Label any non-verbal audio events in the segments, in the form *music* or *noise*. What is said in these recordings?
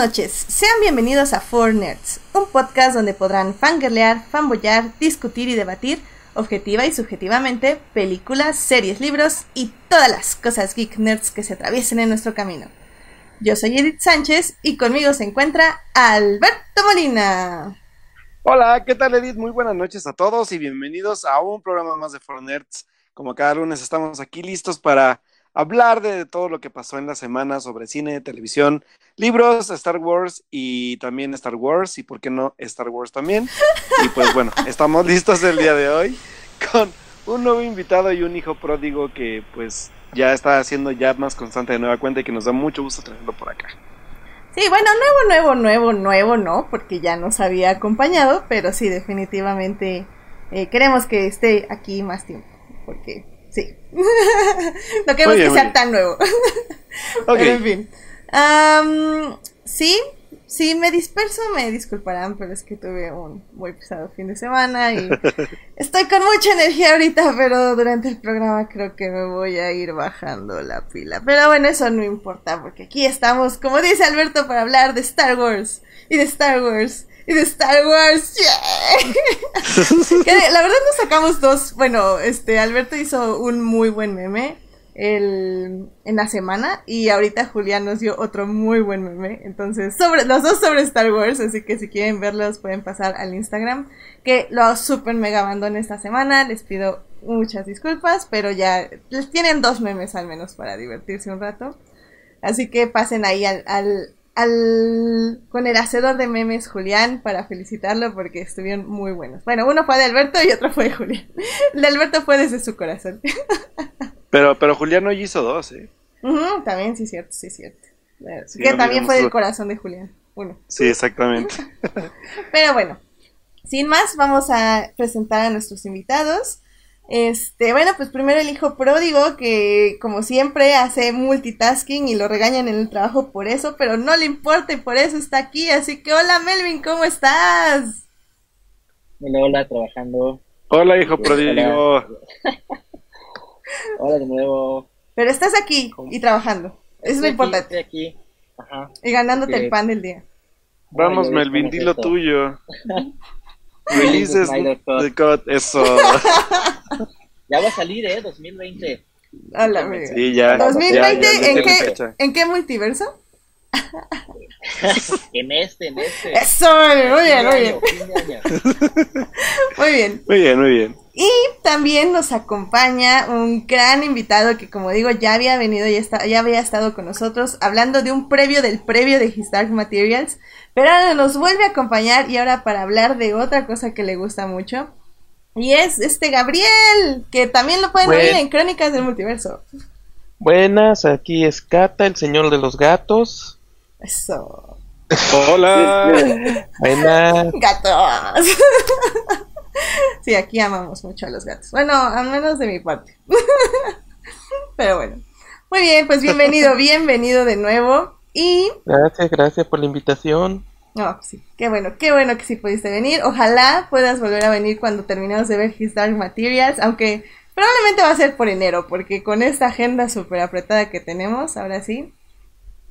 Noches, sean bienvenidos a Four Nerds, un podcast donde podrán fangirlear, fanboyar, discutir y debatir, objetiva y subjetivamente, películas, series, libros y todas las cosas geek nerds que se atraviesen en nuestro camino. Yo soy Edith Sánchez y conmigo se encuentra Alberto Molina. Hola, ¿qué tal Edith? Muy buenas noches a todos y bienvenidos a un programa más de Four Nerds. Como cada lunes estamos aquí listos para hablar de todo lo que pasó en la semana sobre cine, televisión, libros, Star Wars y también Star Wars y por qué no Star Wars también. Y pues *laughs* bueno, estamos listos el día de hoy con un nuevo invitado y un hijo pródigo que pues ya está haciendo ya más constante de nueva cuenta y que nos da mucho gusto tenerlo por acá. Sí, bueno, nuevo, nuevo, nuevo, nuevo, no, porque ya nos había acompañado, pero sí, definitivamente eh, queremos que esté aquí más tiempo, porque Sí. *laughs* no queremos que sea tan nuevo. *laughs* Pero en fin. Sí, sí, me disperso, me disculparán, pero es que tuve un muy pesado fin de semana y *laughs* estoy con mucha energía ahorita, pero durante el programa creo que me voy a ir bajando la pila. Pero bueno, eso no importa, porque aquí estamos, como dice Alberto, para hablar de Star Wars y de Star Wars y de Star Wars. *laughs* *laughs* la verdad nos sacamos dos. Bueno, este Alberto hizo un muy buen meme el, en la semana y ahorita Julián nos dio otro muy buen meme. Entonces, sobre los dos sobre Star Wars, así que si quieren verlos pueden pasar al Instagram, que lo super mega abandoné esta semana. Les pido muchas disculpas, pero ya les tienen dos memes al menos para divertirse un rato. Así que pasen ahí al, al con el hacedor de memes Julián para felicitarlo porque estuvieron muy buenos. Bueno, uno fue de Alberto y otro fue de Julián. *laughs* De Alberto fue desde su corazón. *laughs* Pero, pero Julián hoy hizo dos, ¿eh? también, sí, cierto, sí, cierto. que también fue del corazón de Julián. Uno. Sí, exactamente. *laughs* pero bueno, sin más, vamos a presentar a nuestros invitados. Este, bueno, pues primero el hijo pródigo que como siempre hace multitasking y lo regañan en el trabajo por eso, pero no le importa y por eso está aquí. Así que hola Melvin, ¿cómo estás? Hola, hola, trabajando. Hola hijo pródigo. *laughs* Hola. de nuevo. Pero estás aquí y trabajando. Eso es lo importante. Estoy aquí. Ajá. Y ganándote el pan del día. Vamos, Melvin, di lo tuyo. *laughs* Releases de God, eso. *laughs* ya va a salir, ¿eh? 2020. Hola, sí, ya. ¿2020 ¿en, qué, ¿en qué multiverso? *laughs* en este, en este. Eso, muy bien, muy bien. *laughs* Muy bien. Muy bien, muy bien. Y también nos acompaña un gran invitado que, como digo, ya había venido y está, ya había estado con nosotros hablando de un previo del previo de His Dark Materials. Pero ahora nos vuelve a acompañar y ahora para hablar de otra cosa que le gusta mucho. Y es este Gabriel, que también lo pueden oír en Crónicas del Multiverso. Buenas, aquí es Cata, el señor de los gatos. Eso. Hola. *laughs* Buenas. Gatos. *laughs* sí, aquí amamos mucho a los gatos. Bueno, al menos de mi parte. *laughs* Pero bueno. Muy bien, pues bienvenido, bienvenido de nuevo. Y... Gracias, gracias por la invitación. No, pues sí, qué bueno, qué bueno que sí pudiste venir. Ojalá puedas volver a venir cuando terminemos de ver His Dark Materials, aunque probablemente va a ser por enero, porque con esta agenda súper apretada que tenemos, ahora sí,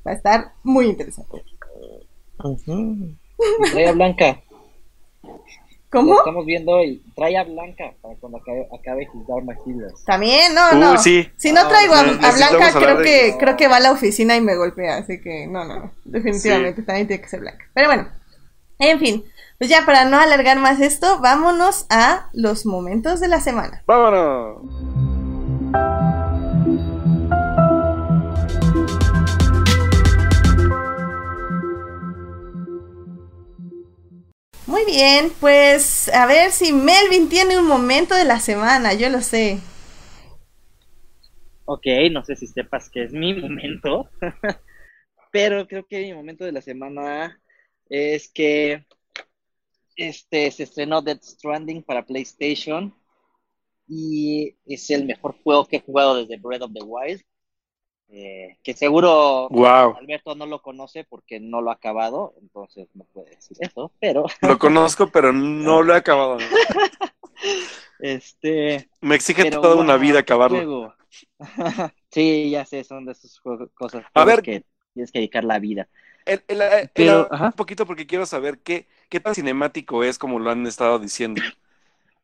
va a estar muy interesante. Trae Blanca. ¿Cómo? estamos viendo y trae a Blanca para cuando acabe, acabe Dark Materials. También, no, no. Si no traigo a, Blanca, creo que, creo que va a la oficina y me golpea, así que no, no, no. Definitivamente también tiene que ser Blanca. Pero bueno, en fin. Pues ya para no alargar más esto, vámonos a los momentos de la semana. ¡Vámonos! Muy bien, pues a ver si Melvin tiene un momento de la semana, yo lo sé. Ok, no sé si sepas que es mi *laughs* momento, pero creo que mi momento de la semana es que este se estrenó Dead Stranding para PlayStation y es el mejor juego que he jugado desde Breath of the Wild. Eh, que seguro Alberto no lo conoce porque no lo ha acabado, entonces no puede decir eso, pero... *laughs* Lo conozco, pero no lo he acabado. *laughs* este... Me exige toda una vida acabarlo. *laughs* sí, ya sé, son de esas cosas A ver, que tienes que dedicar la vida. El, el- el- Pero, un poquito porque quiero saber qué, qué tan cinemático es como lo han estado diciendo.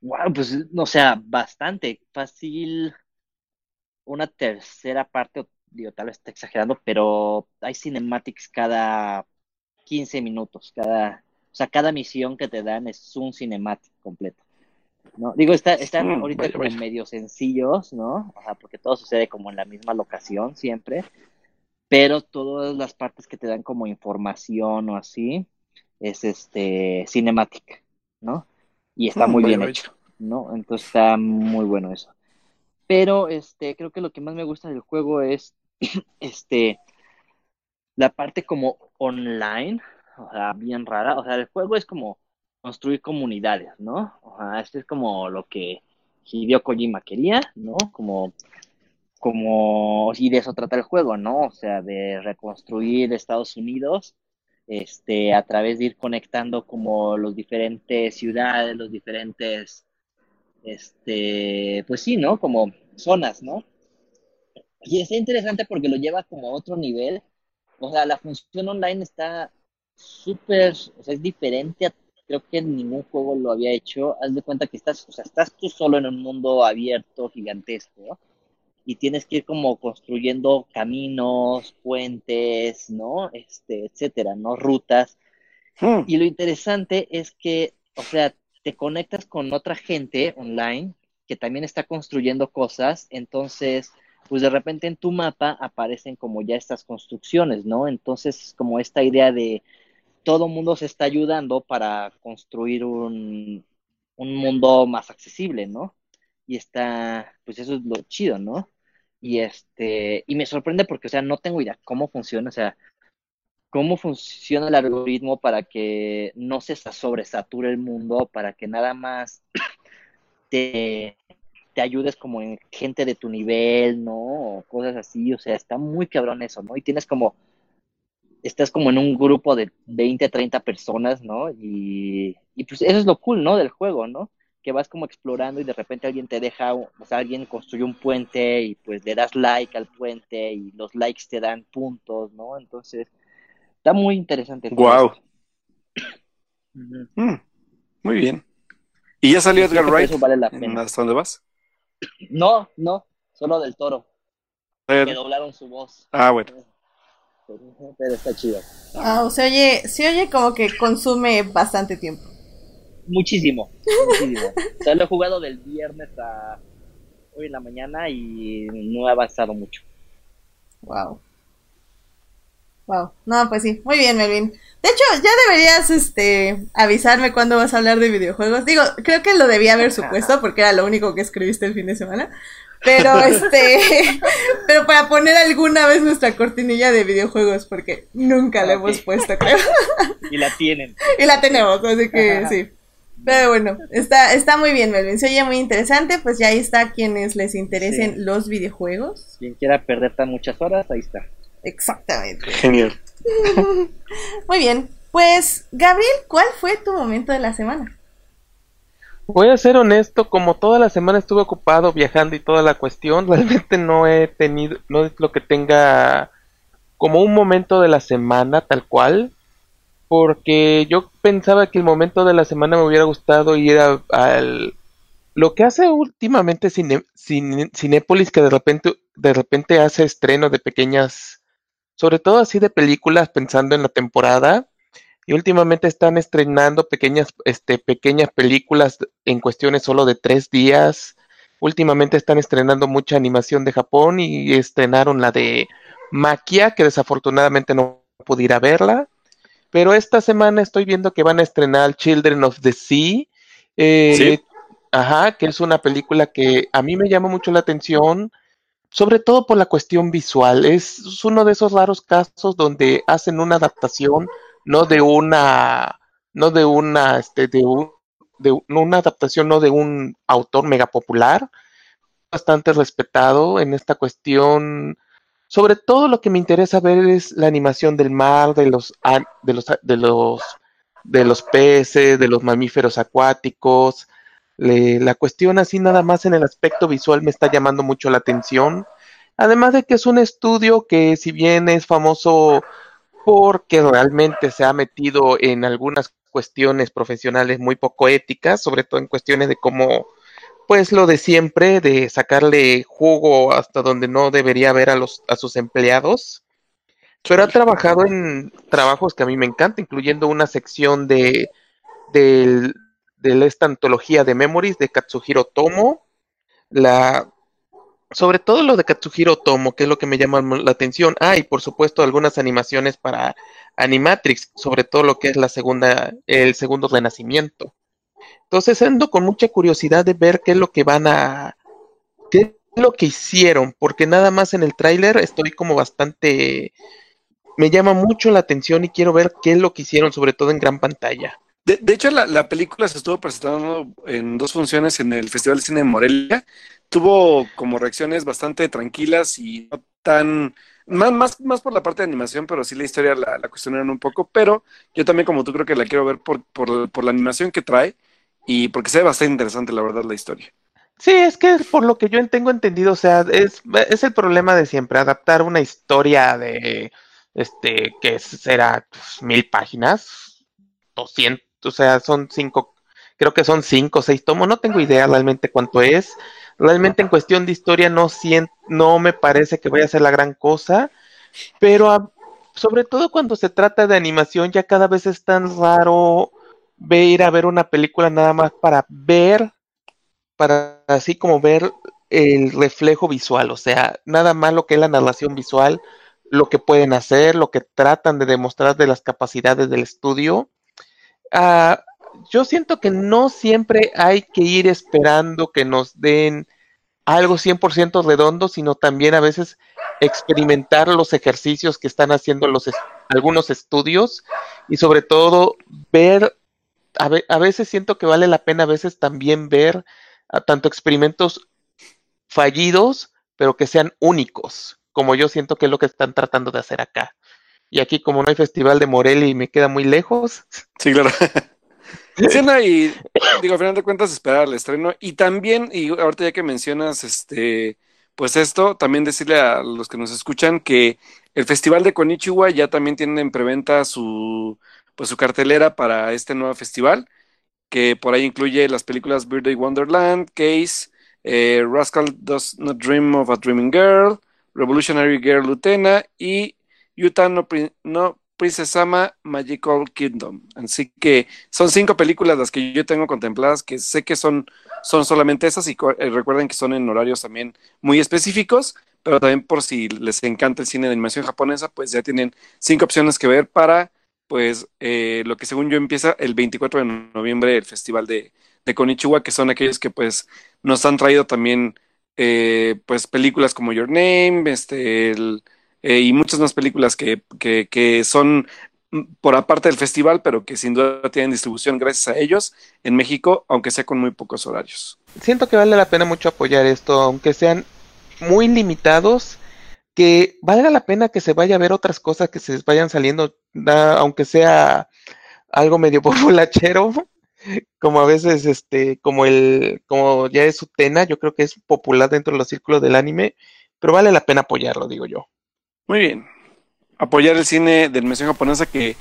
Wow, pues, o sea, bastante fácil. Una tercera parte, o- digo, tal vez está exagerando, pero hay cinematics cada 15 minutos, cada, o sea, cada misión que te dan es un cinematic completo. ¿no? Digo, está, están Mm, ahorita vaya, como vaya. medio sencillos, ¿no? O sea, porque todo sucede como en la misma locación siempre, pero todas las partes que te dan como información o así es este cinematic, ¿no? Y está Mm, muy vaya, bien hecho, ¿no? Entonces está muy bueno eso. Pero este, creo que lo que más me gusta del juego es *clears throat* este la parte como online, o sea, bien rara. O sea, el juego es como construir comunidades, ¿no? O sea, esto es como lo que Hideo Kojima quería, ¿no? Como, como, y de eso trata el juego, ¿no? O sea, de reconstruir Estados Unidos, este, a través de ir conectando como los diferentes ciudades, los diferentes, este, pues sí, ¿no? Como zonas, ¿no? Y está interesante porque lo lleva como a otro nivel. O sea, la función online está súper, o sea, es diferente a, creo que ningún juego lo había hecho. Haz de cuenta que estás, o sea, estás tú solo en un mundo abierto, gigantesco, ¿no? Y tienes que ir como construyendo caminos, puentes, ¿no? Este, etcétera, ¿no? Rutas. Hmm. Y lo interesante es que, o sea, te conectas con otra gente online que también está construyendo cosas, entonces, pues de repente en tu mapa aparecen como ya estas construcciones, ¿no? Entonces, como esta idea de todo mundo se está ayudando para construir un, un mundo más accesible, ¿no? Y está, pues eso es lo chido, ¿no? Y este, y me sorprende porque, o sea, no tengo idea cómo funciona, o sea, cómo funciona el algoritmo para que no se sobresature el mundo, para que nada más *clears throat* te, ayudes como en gente de tu nivel, ¿no? O cosas así, o sea, está muy cabrón eso, ¿no? Y tienes como, estás como en un grupo de 20, 30 personas, ¿no? Y, y pues eso es lo cool, ¿no? Del juego, ¿no? Que vas como explorando y de repente alguien te deja, o sea, alguien construye un puente y pues le das like al puente y los likes te dan puntos, ¿no? Entonces, está muy interesante. esto. Ujú. Hmm. Muy bien. ¿Y ya salió Edgar Wright? eso vale la ¿En pena. ¿Hasta dónde vas? No, no, solo del toro, ver. que doblaron su voz. Ah, bueno. Pero, pero está chido. Ah, se oye, se oye como que consume bastante tiempo. Muchísimo, muchísimo. O sea, lo he jugado del viernes a hoy en la mañana y no he avanzado mucho. Wow. Wow. No, pues sí. Muy bien, Melvin. De hecho, ya deberías este avisarme cuándo vas a hablar de videojuegos. Digo, creo que lo debía haber supuesto porque era lo único que escribiste el fin de semana. Pero *laughs* este, pero para poner alguna vez nuestra cortinilla de videojuegos porque nunca la hemos puesto, creo. *laughs* Y la tienen. Y la tenemos, así que sí. Pero bueno, está, está muy bien, Melvin. Se oye muy interesante. Pues ya ahí está quienes les interesen Sí. los videojuegos. Quien quiera perder tan muchas horas, ahí está. Exactamente. Genial. *laughs* Muy bien. Pues, Gabriel, ¿cuál fue tu momento de la semana? Voy a ser honesto, como toda la semana estuve ocupado viajando y toda la cuestión, *laughs* realmente no he tenido, no es lo que tenga como un momento de la semana tal cual, porque yo pensaba que el momento de la semana me hubiera gustado ir a- al lo que hace últimamente Cine, Cine- Cinépolis, que de repente, de repente hace estreno de pequeñas, sobre todo así de películas, pensando en la temporada. Y últimamente están estrenando pequeñas, este, pequeñas películas en cuestiones solo de tres días. Últimamente están estrenando mucha animación de Japón y estrenaron la de Maquia, que desafortunadamente no pude ir a verla. Pero esta semana estoy viendo que van a estrenar Children of the Sea. eh, ¿Sí? Ajá, que es una película que a mí me llama mucho la atención, sobre todo por la cuestión visual. Es, uno de esos raros casos donde hacen una adaptación, no de una, no de una, este, de un, de una adaptación, no de un autor mega popular, bastante respetado en esta cuestión. Sobre todo lo que me interesa ver es la animación del mar, de los, de los, de los, de los peces, de los mamíferos acuáticos. Le- la cuestión así nada más en el aspecto visual me está llamando mucho la atención. Además de que es un estudio que si bien es famoso porque realmente se ha metido en algunas cuestiones profesionales muy poco éticas, sobre todo en cuestiones de cómo, pues lo de siempre, de sacarle jugo hasta donde no debería haber a, los, a sus empleados. Pero ha trabajado en trabajos que a mí me encantan, incluyendo una sección de, de, de esta antología de Memories de Katsuhiro Tomo, la sobre todo lo de Katsuhiro Tomo, que es lo que me llama la atención. Ah, y por supuesto algunas animaciones para Animatrix, sobre todo lo que es la segunda, el segundo renacimiento. Entonces ando con mucha curiosidad de ver qué es lo que van a, qué es lo que hicieron, porque nada más en el tráiler estoy como bastante, me llama mucho la atención y quiero ver qué es lo que hicieron, sobre todo en gran pantalla. De, hecho, la, la, película se estuvo presentando en dos funciones en el Festival de Cine de Morelia tuvo como reacciones bastante tranquilas y no tan más, más, más por la parte de animación, pero sí la historia la, la cuestionaron un poco, pero yo también como tú creo que la quiero ver por, por, por la animación que trae y porque se ve bastante interesante la verdad la historia. Sí, es que por lo que yo tengo entendido, o sea, es, es el problema de siempre, adaptar una historia de, este, que será pues, mil páginas, doscientos, o sea, son cinco, creo que son cinco o seis tomos, no tengo idea realmente cuánto es, Realmente en cuestión de historia no, siento, no me parece que vaya a ser la gran cosa, pero sobre todo cuando se trata de animación ya cada vez es tan raro ver, ir a ver una película nada más para ver, para así como ver el reflejo visual, o sea, nada más lo que es la narración visual, lo que pueden hacer, lo que tratan de demostrar de las capacidades del estudio. Uh, yo siento que no siempre hay que ir esperando que nos den algo 100% redondo, sino también a veces experimentar los ejercicios que están haciendo los algunos estudios y sobre todo ver, a, ve a, veces siento que vale la pena a veces también ver a tanto experimentos fallidos, pero que sean únicos, como yo siento que es lo que están tratando de hacer acá. Y aquí como no hay festival de Morelia y me queda muy lejos. Sí, claro. *laughs* Sí, no, y digo, al final de cuentas, esperar el estreno. Y también, y ahorita ya que mencionas este, pues esto, también decirle a los que nos escuchan que el Festival de Konichiwa ya también tiene en preventa su, pues su cartelera para este nuevo festival, que por ahí incluye las películas Birthday Wonderland, Case, eh, Rascal Does Not Dream of a Dreaming Girl, Revolutionary Girl Lutena y Utah No, no Princess Ama Magical Kingdom. Así que son cinco películas las que yo tengo contempladas, que sé que son, son solamente esas y eh, recuerden que son en horarios también muy específicos, pero también por si les encanta el cine de animación japonesa, pues ya tienen cinco opciones que ver para, pues, eh, lo que según yo empieza el 24 de noviembre, el Festival de, de Konichiwa, que son aquellos que pues nos han traído también, eh, pues, películas como Your Name, este, el eh, y muchas más películas que, que, que, son por aparte del festival, pero que sin duda tienen distribución gracias a ellos en México, aunque sea con muy pocos horarios. Siento que vale la pena mucho apoyar esto, aunque sean muy limitados, que valga la pena que se vaya a ver otras cosas que se vayan saliendo, aunque sea algo medio *laughs* populachero, como a veces este, como el, como ya es Utena, yo creo que es popular dentro de los círculos del anime, pero vale la pena apoyarlo, digo yo. Muy bien. Apoyar el cine de animación japonesa que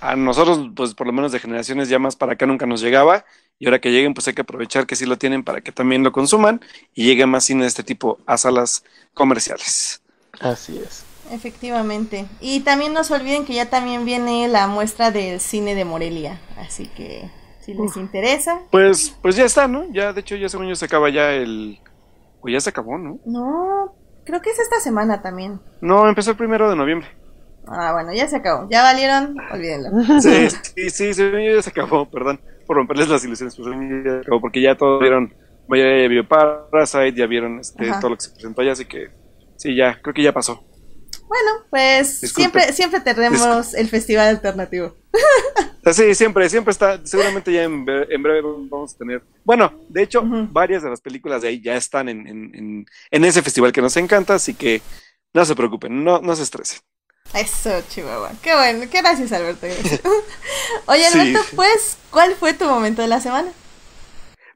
a nosotros, pues por lo menos de generaciones ya más para acá nunca nos llegaba. Y ahora que lleguen, pues hay que aprovechar que sí lo tienen para que también lo consuman y llegue más cine de este tipo a salas comerciales. Así es. Efectivamente. Y también no se olviden que ya también viene la muestra del cine de Morelia. Así que si les Uf. interesa. Pues, pues ya está, ¿no? Ya, de hecho, ya según yo se acaba ya el. Pues ya se acabó, ¿no? No, Creo que es esta semana también. No, empezó el primero de noviembre. Ah, bueno, ya se acabó. Ya valieron, olvídenlo. *laughs* Sí, sí, sí, sí ya se acabó, perdón por romperles las ilusiones, pues ya se acabó, porque ya todos vieron, ya vio Parasite, ya vieron este, todo lo que se presentó allá, así que sí, ya, creo que ya pasó. Bueno, pues Disculpe. siempre siempre tendremos Disculpe. el festival alternativo. *laughs* Sí, siempre, siempre está, seguramente ya en breve, en breve vamos a tener, bueno, de hecho, uh -huh. varias de las películas de ahí ya están en, en, en, en, ese festival que nos encanta, así que no se preocupen, no, no se estresen. Eso, Chihuahua. Qué bueno, qué gracias, Alberto. *laughs* Oye, Alberto, sí. pues, ¿cuál fue tu momento de la semana?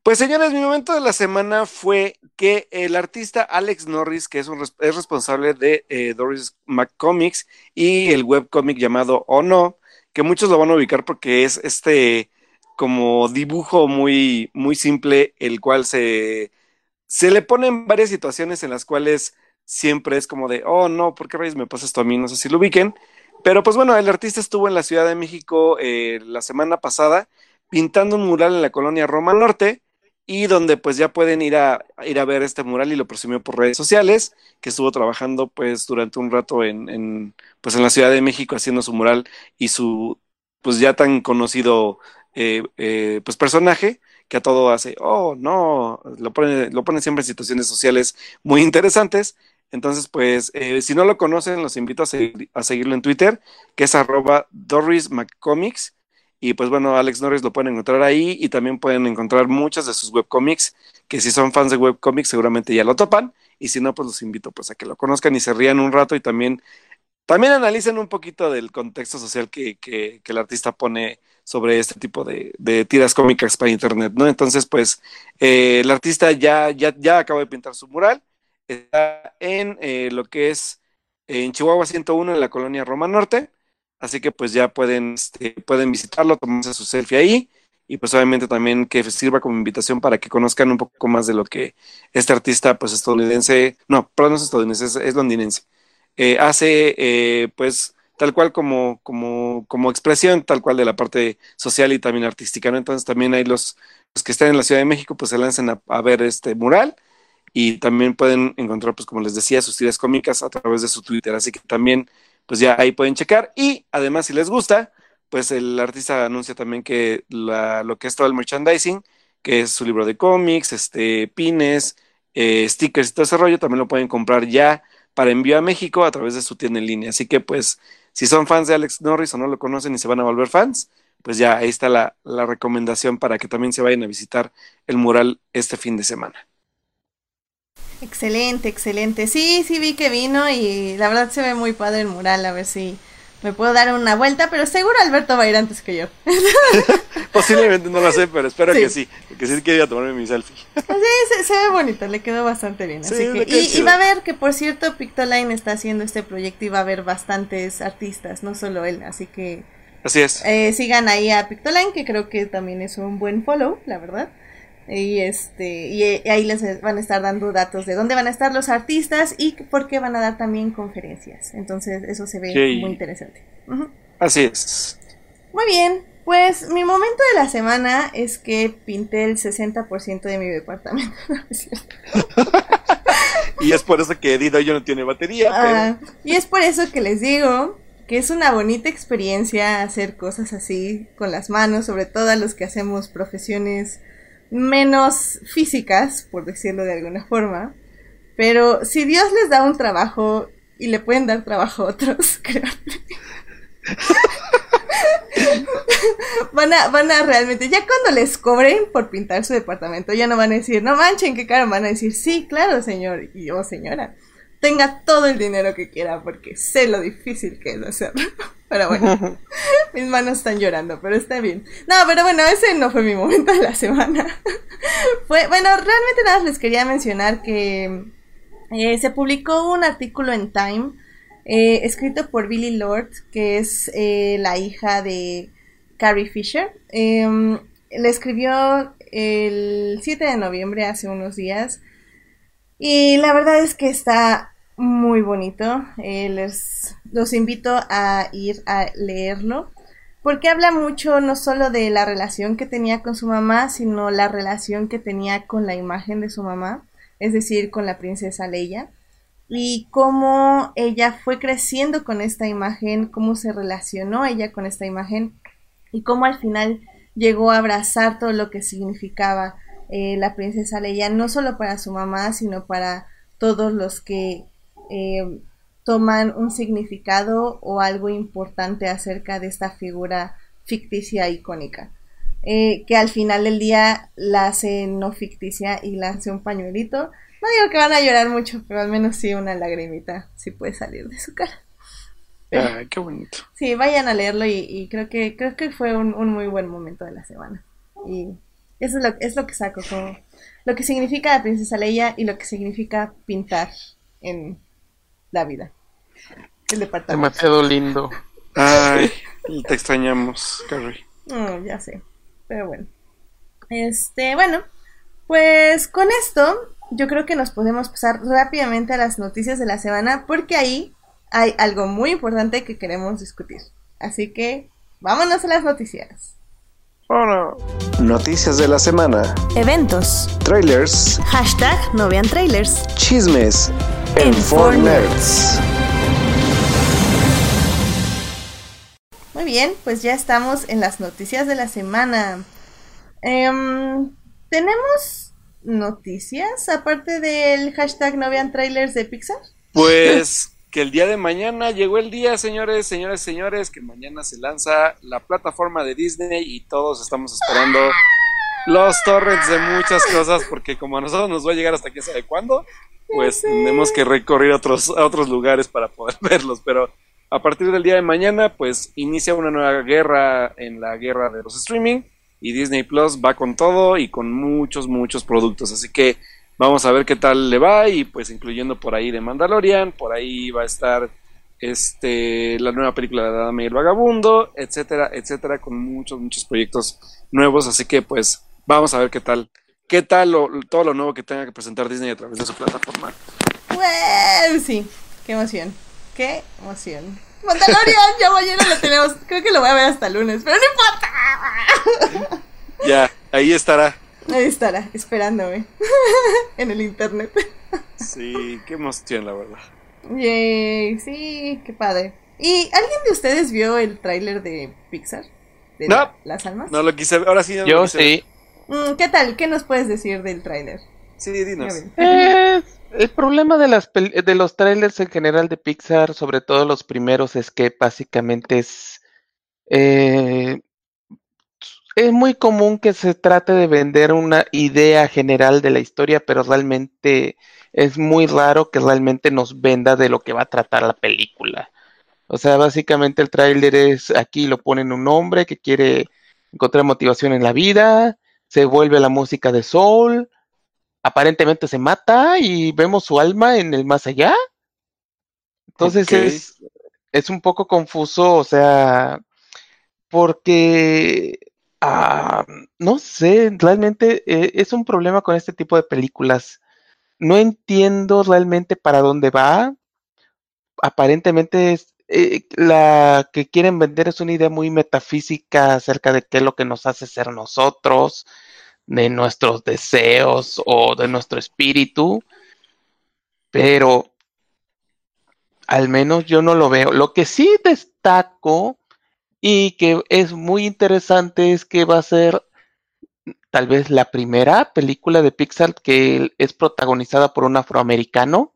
Pues señores, mi momento de la semana fue que el artista Alex Norris, que es, un, es responsable de eh, Doris McComics y el webcomic llamado O No, que muchos lo van a ubicar porque es este como dibujo muy, muy simple, el cual se, se le ponen varias situaciones en las cuales siempre es como de, oh no, ¿por qué rayos me pasa esto a mí? No sé si lo ubiquen. Pero pues bueno, el artista estuvo en la Ciudad de México eh, la semana pasada pintando un mural en la colonia Roma Norte y donde pues ya pueden ir a, ir a ver este mural y lo presumió por redes sociales, que estuvo trabajando pues durante un rato en, en, pues en la Ciudad de México haciendo su mural y su pues ya tan conocido eh, eh, pues personaje que a todo hace, oh no, lo pone, lo pone siempre en situaciones sociales muy interesantes. Entonces, pues, eh, si no lo conocen, los invito a, seguir, a seguirlo en Twitter, que es arroba Doris McComics y pues bueno, Alex Norris lo pueden encontrar ahí y también pueden encontrar muchas de sus webcomics, que si son fans de webcomics seguramente ya lo topan. Y si no, pues los invito pues a que lo conozcan y se rían un rato y también, también analicen un poquito del contexto social que, que, el artista pone sobre este tipo de, de, tiras cómicas para internet, ¿no? Entonces, pues, eh, el artista ya, ya, ya acabó de pintar su mural, está en eh, lo que es en Chihuahua 101, en la colonia Roma Norte Así que pues ya pueden, este, pueden visitarlo, tomarse su selfie ahí y pues obviamente también que sirva como invitación para que conozcan un poco más de lo que este artista pues estadounidense, no, perdón, no es estadounidense, es, londinense, eh, hace eh, pues tal cual como, como, como expresión tal cual de la parte social y también artística, ¿no? Entonces también hay los, que están en la Ciudad de México pues se lancen a, a ver este mural y también pueden encontrar pues como les decía sus tiras cómicas a través de su Twitter, así que también pues ya ahí pueden checar. Y además, si les gusta, pues el artista anuncia también que lo que es todo el merchandising, que es su libro de cómics, este, pines, eh, stickers y todo ese rollo, también lo pueden comprar ya para envío a México a través de su tienda en línea. Así que pues, si son fans de Alex Norris o no lo conocen y se van a volver fans, pues ya ahí está la, la recomendación para que también se vayan a visitar el mural este fin de semana. Excelente, excelente. Sí, sí vi que vino y la verdad se ve muy padre el mural, a ver si me puedo dar una vuelta, pero seguro Alberto va a ir antes que yo. *laughs* Posiblemente no lo sé, pero espero que sí, que sí quería tomarme mi selfie. Sí, se, ve bonito, le quedó bastante bien. así que, y, y, va a ver que, por cierto, Pictoline está haciendo este proyecto y va a haber bastantes artistas, no solo él, así que... Así es. Eh, sigan ahí a Pictoline, que creo que también es un buen follow, la verdad. Y este y ahí les van a estar dando datos de dónde van a estar los artistas y por qué van a dar también conferencias. Entonces, eso se ve muy interesante. Así es. Muy bien. Pues mi momento de la semana es que pinté el 60% de mi departamento. *laughs* *laughs* y es por eso que Edith yo no tiene batería. Ah, y es por eso que les digo que es una bonita experiencia hacer cosas así con las manos, sobre todo a los que hacemos profesiones menos físicas, por decirlo de alguna forma. Pero si Dios les da un trabajo y le pueden dar trabajo a otros, *laughs* creo. van a, van a realmente, ya cuando les cobren por pintar su departamento, ya no van a decir, no manchen, qué caro, van a decir, sí, claro, señor, y yo, señora tenga todo el dinero que quiera porque sé lo difícil que es hacerlo. Pero bueno, *laughs* *laughs* mis manos están llorando, pero está bien. No, pero bueno, ese no fue mi *laughs* momento de la semana. fue, bueno, realmente nada les quería mencionar que eh, se publicó un artículo en Time eh, escrito por Billy Lord, que es eh, la hija de Carrie Fisher. Em, le escribió el 7 de noviembre, hace unos días. Y la verdad es que está muy bonito. Les los invito a ir a leerlo porque habla mucho no solo de la relación que tenía con su mamá, sino la relación que tenía con la imagen de su mamá, es decir, con la princesa Leia, y cómo ella fue creciendo con esta imagen, cómo se relacionó ella con esta imagen y cómo al final llegó a abrazar todo lo que significaba eh, la princesa Leia, no solo para su mamá, sino para todos los que eh, toman un significado o algo importante acerca de esta figura ficticia icónica. Eh, que al final del día la hace no ficticia y la hace un pañuelito. No digo que van a llorar mucho, pero al menos sí una lagrimita sí puede salir de su cara. Ah, qué bonito. Sí, vayan a leerlo y, creo que creo que fue un, muy buen momento de la semana. Y Eso es lo, es lo que saco, como lo que significa la princesa Leia y lo que significa pintar en la vida. El departamento. Demasiado lindo. Ay, te extrañamos, Carrie. Mm, ya sé, pero bueno. Este, bueno, pues con esto yo creo que nos podemos pasar rápidamente a las noticias de la semana porque ahí hay algo muy importante que queremos discutir. Así que vámonos a las noticias. Bueno, noticias de la semana, Eventos. trailers, Hashtag no vean trailers. chismes En en Four 4Nerds. Muy bien, pues ya estamos en las noticias de la semana. Em, Tenemos noticias aparte del hashtag no vean trailers de Pixar. Pues que el día de mañana llegó el día, señores, señores, señores, que mañana se lanza la plataforma de Disney y todos estamos esperando los torrents de muchas cosas porque como a nosotros nos va a llegar hasta quién sabe cuándo, pues tenemos que recorrer otros, a otros lugares para poder *laughs* verlos, pero a partir del día de mañana pues inicia una nueva guerra en la guerra de los streaming y Disney Plus va con todo y con muchos, muchos productos, así que Vamos a ver qué tal le va y pues incluyendo por ahí de Mandalorian, por ahí va a estar este la nueva película de Dame y el Vagabundo, etcétera, etcétera, con muchos, muchos proyectos nuevos, así que pues vamos a ver qué tal, qué tal lo- todo lo nuevo que tenga que presentar Disney a través de su plataforma. Bueno, sí, qué emoción, qué emoción. Mandalorian, ya mañana lo tenemos. Creo que lo voy a ver hasta el lunes, pero no importa. Ya, ahí estará. Ahí estará, esperándome *laughs* en el internet. Sí, qué emoción, la verdad. Yay, sí, qué padre. ¿Y alguien de ustedes vio el tráiler de Pixar? ¿De No. Las almas? No lo quise, ahora sí. no lo Yo quise ver. sí. ¿Qué tal? ¿Qué nos puedes decir del tráiler? Sí, dinos. Eh, el problema de las de los trailers en general de Pixar, sobre todo los primeros, es que básicamente es eh, es muy común que se trate de vender una idea general de la historia, pero realmente es muy raro que realmente nos venda de lo que va a tratar la película. O sea, básicamente el tráiler es aquí lo ponen un hombre que quiere encontrar motivación en la vida, se vuelve la música de soul, aparentemente se mata y vemos su alma en el más allá. Entonces es, es un poco confuso, o sea, porque ah, no sé, realmente eh, es un problema con este tipo de películas. No entiendo realmente para dónde va. Aparentemente es, eh, la que quieren vender es una idea muy metafísica acerca de qué es lo que nos hace ser nosotros, de nuestros deseos o de nuestro espíritu, pero al menos yo no lo veo. Lo que sí destaco y que es muy interesante es que va a ser tal vez la primera película de Pixar que es protagonizada por un afroamericano.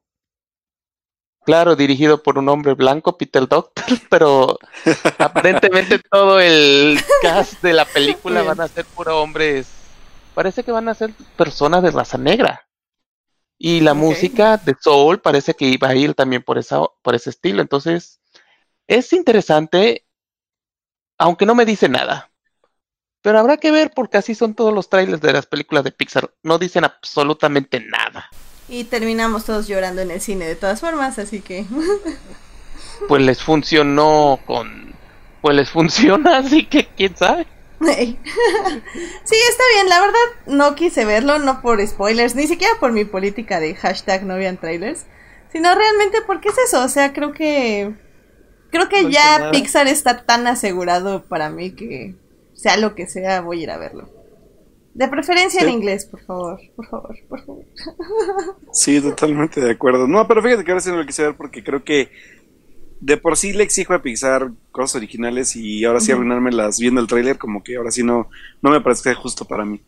Claro, dirigido por un hombre blanco, Peter Doctor, *laughs* pero aparentemente todo el cast de la película van a ser puro hombres. Parece que van a ser personas de raza negra. Y la música de Soul parece que iba a ir también por esa, por ese estilo. Entonces, es interesante, aunque no me dice nada. Pero habrá que ver porque así son todos los trailers de las películas de Pixar. No dicen absolutamente nada. Y terminamos todos llorando en el cine de todas formas, así que... *laughs* Pues les funcionó con... Pues les funciona, *laughs* así que quién sabe. Sí, está bien, la verdad no quise verlo, no por spoilers, ni siquiera por mi política de hashtag no vean trailers, sino realmente porque es eso, o sea, creo que creo que ya nada. Pixar está tan asegurado para mí que sea lo que sea, voy a ir a verlo. De preferencia en inglés, por favor, por favor, por favor. *laughs* Sí, totalmente de acuerdo. No, pero fíjate que ahora sí no lo quise ver porque creo que de por sí le exijo a Pixar cosas originales y ahora sí arruinármelas viendo el tráiler como que ahora sí no, no me parece justo para mí.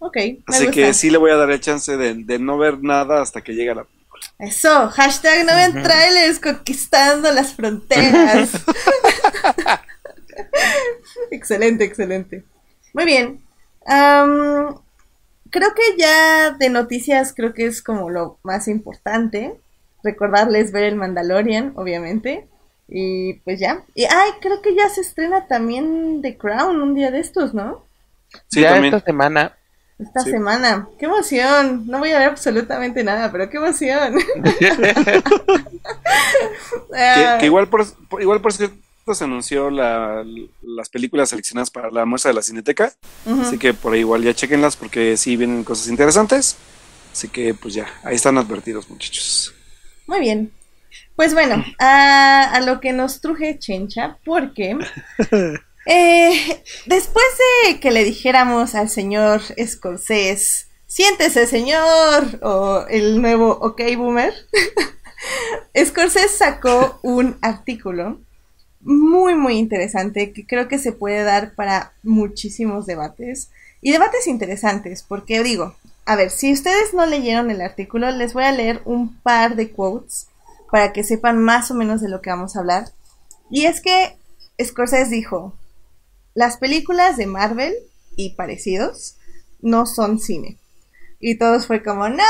Ok, me Así gusta. que sí le voy a dar el chance de, de no ver nada hasta que llegue la... Eso, hashtag no vean trailers conquistando las fronteras. *laughs* *laughs* excelente, excelente. Muy bien. Am, creo que ya de noticias creo que es como lo más importante. Recordarles ver el Mandalorian, obviamente. Y pues ya. Y ay, creo que ya se estrena también The Crown un día de estos, ¿no? Sí, ya también. esta semana Esta Sí. semana. ¡Qué emoción! No voy a ver absolutamente nada, pero qué emoción. *laughs* *laughs* Que, que igual, por, por- igual por se anunció la- las películas seleccionadas para la muestra de la Cineteca. Así que por ahí igual ya chequenlas porque sí vienen cosas interesantes. Así que pues ya, ahí están advertidos muchachos. Muy bien. Pues bueno, *laughs* a, a lo que nos truje Chencha, porque *laughs* eh, después de que le dijéramos al señor Scorsese, siéntese señor, o el nuevo OK Boomer, *laughs* Scorsese sacó un artículo muy, muy interesante que creo que se puede dar para muchísimos debates y debates interesantes, porque digo, a ver, si ustedes no leyeron el artículo, les voy a leer un par de quotes para que sepan más o menos de lo que vamos a hablar. Y es que Scorsese dijo, las películas de Marvel y parecidos no son cine. Y todos fue como, no,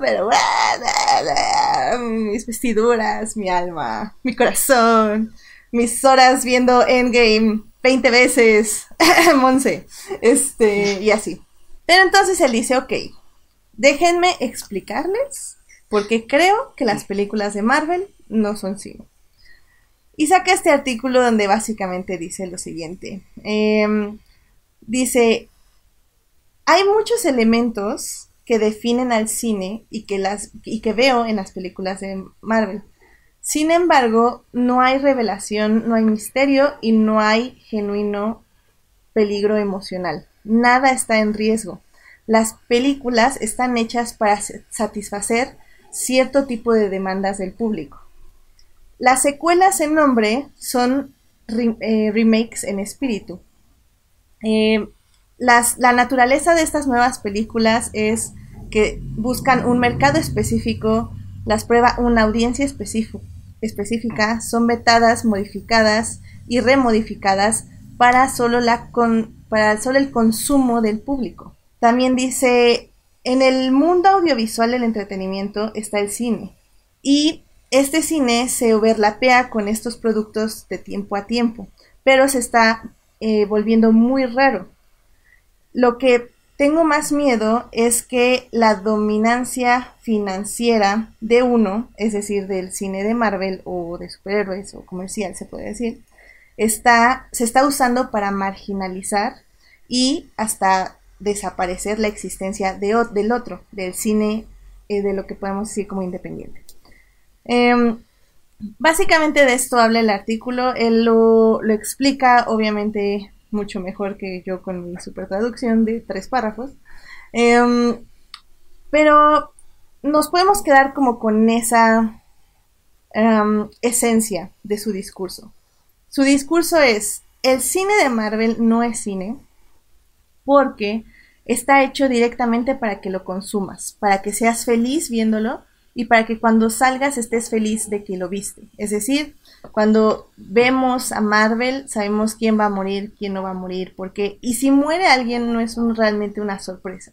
pero *laughs* mis vestiduras, mi alma, mi corazón, mis horas viendo Endgame 20 veces, *laughs* Monse, este, y así. Pero entonces él dice, ok, déjenme explicarles porque creo que las películas de Marvel no son cine. Y saca este artículo donde básicamente dice lo siguiente. Em, dice, hay muchos elementos que definen al cine y que, las, y que veo en las películas de Marvel. Sin embargo, no hay revelación, no hay misterio y no hay genuino peligro emocional. Nada está en riesgo. Las películas están hechas para satisfacer cierto tipo de demandas del público. Las secuelas en nombre son eh, remakes en espíritu. Eh, la naturaleza de estas nuevas películas es que buscan un mercado específico, las prueba una audiencia específica, son vetadas, modificadas y remodificadas para solo, la para solo el consumo del público. También dice, en el mundo audiovisual del entretenimiento está el cine y este cine se overlapea con estos productos de tiempo a tiempo, pero se está eh, volviendo muy raro. Lo que tengo más miedo es que la dominancia financiera de uno, es decir, del cine de Marvel o de superhéroes o comercial se puede decir, está, se está usando para marginalizar y hasta desaparecer la existencia de, del otro, del cine eh, de lo que podemos decir como independiente. Eh, básicamente de esto habla el artículo, él lo, explica obviamente mucho mejor que yo con mi super traducción de tres párrafos, eh, pero nos podemos quedar como con esa um, esencia de su discurso. Su discurso es, el cine de Marvel no es cine porque está hecho directamente para que lo consumas, para que seas feliz viéndolo y para que cuando salgas estés feliz de que lo viste. Es decir, cuando vemos a Marvel sabemos quién va a morir, quién no va a morir, porque y si muere alguien no es realmente una sorpresa.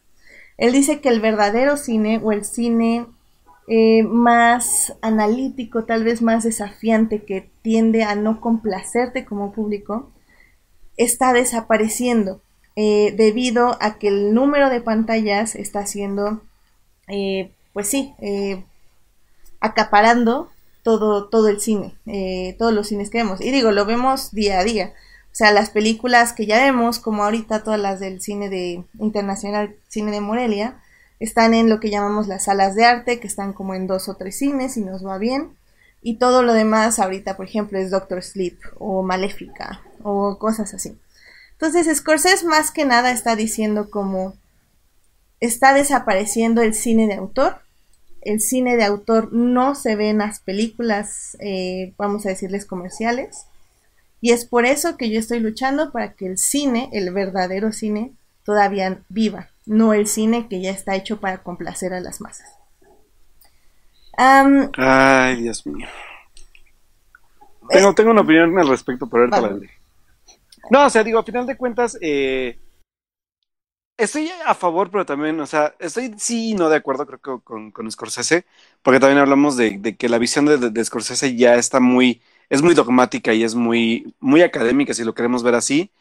Él dice que el verdadero cine o el cine eh, más analítico, tal vez más desafiante, que tiende a no complacerte como público, está desapareciendo eh, debido a que el número de pantallas está siendo, eh, pues sí, eh, acaparando todo, todo el cine, eh, todos los cines que vemos. Y digo, lo vemos día a día. O sea, las películas que ya vemos, como ahorita todas las del cine de internacional, cine de Morelia, están en lo que llamamos las salas de arte, que están como en dos o tres cines y nos va bien. Y todo lo demás ahorita, por ejemplo, es Doctor Sleep o Maléfica o cosas así. Entonces, Scorsese más que nada está diciendo como está desapareciendo el cine de autor. El cine de autor no se ve en las películas, eh, vamos a decirles comerciales. Y es por eso que yo estoy luchando para que el cine, el verdadero cine, todavía viva, no el cine que ya está hecho para complacer a las masas. Um, Ay, Dios mío. Tengo, tengo una opinión al respecto, pero ahorita vale. la No, o sea, digo, a final de cuentas, eh, estoy a favor, pero también, o sea, estoy sí no de acuerdo, creo que con, con Scorsese, porque también hablamos de, de que la visión de, Scorsese ya está muy, es muy dogmática y es muy, muy académica, si lo queremos ver así.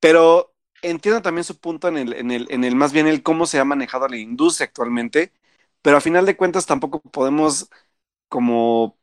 Pero entiendo también su punto en el, en el, en el más bien el cómo se ha manejado la industria actualmente, pero a final de cuentas tampoco podemos como,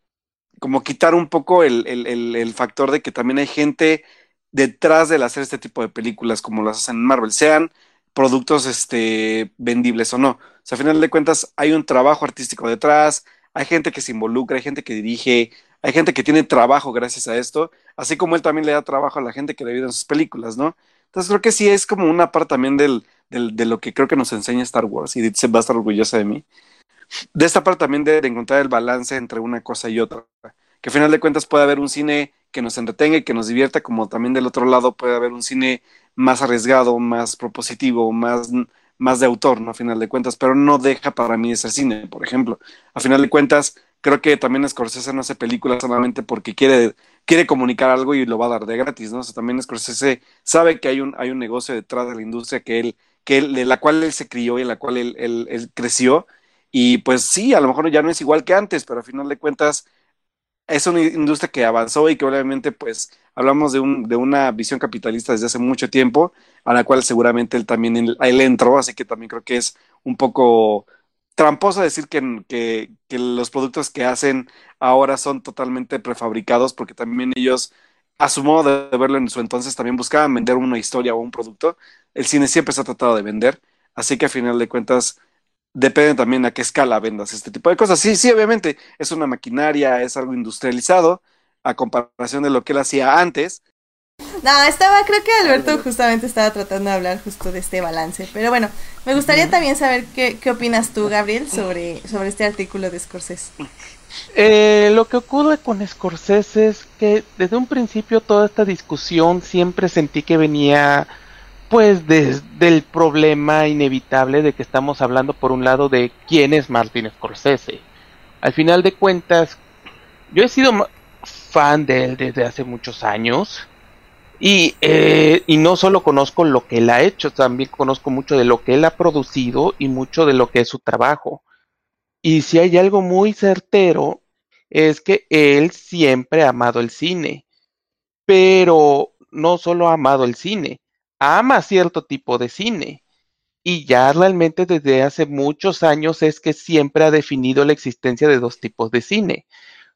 como quitar un poco el, el, el factor de que también hay gente detrás del hacer este tipo de películas como las hacen en Marvel, sean productos este, vendibles o no. O sea, a final de cuentas hay un trabajo artístico detrás, hay gente que se involucra, hay gente que dirige, hay gente que tiene trabajo gracias a esto, así como él también le da trabajo a la gente que le ayuda en sus películas, ¿no? Entonces creo que sí es como una parte también del, del, de lo que creo que nos enseña Star Wars y se va a estar orgullosa de mí. De esta parte también de, encontrar el balance entre una cosa y otra. Que al final de cuentas puede haber un cine que nos entretenga y que nos divierta, como también del otro lado puede haber un cine más arriesgado, más propositivo, más, más de autor, ¿no? A final de cuentas, pero no deja para mí ese cine, por ejemplo. A final de cuentas, creo que también Scorsese no hace películas solamente porque quiere, quiere comunicar algo y lo va a dar de gratis, ¿no? O sea, también Scorsese sabe que hay un, hay un negocio detrás de la industria que él, que él, de la cual él se crió y en la cual él creció. Y pues sí, a lo mejor ya no es igual que antes, pero a final de cuentas es una industria que avanzó y que obviamente pues hablamos de, un, de una visión capitalista desde hace mucho tiempo, a la cual seguramente él también él, entró, así que también creo que es un poco tramposo decir que, que, que, los productos que hacen ahora son totalmente prefabricados, porque también ellos, a su modo de verlo en su entonces, también buscaban vender una historia o un producto. El cine siempre se ha tratado de vender, así que a final de cuentas depende también a qué escala vendas este tipo de cosas. Sí, sí, obviamente es una maquinaria, es algo industrializado a comparación de lo que él hacía antes. No, estaba, creo que Alberto justamente estaba tratando de hablar justo de este balance. Pero bueno, me gustaría también saber qué, qué opinas tú, Gabriel, sobre, sobre este artículo de Scorsese. Eh, lo que ocurre con Scorsese es que desde un principio toda esta discusión siempre sentí que venía pues desde el problema inevitable de que estamos hablando por un lado de quién es Martin Scorsese. Al final de cuentas, yo he sido fan de él desde hace muchos años y, eh, y no solo conozco lo que él ha hecho, también conozco mucho de lo que él ha producido y mucho de lo que es su trabajo. Y si hay algo muy certero es que él siempre ha amado el cine, pero no solo ha amado el cine, ama cierto tipo de cine. Y ya realmente desde hace muchos años es que siempre ha definido la existencia de dos tipos de cine.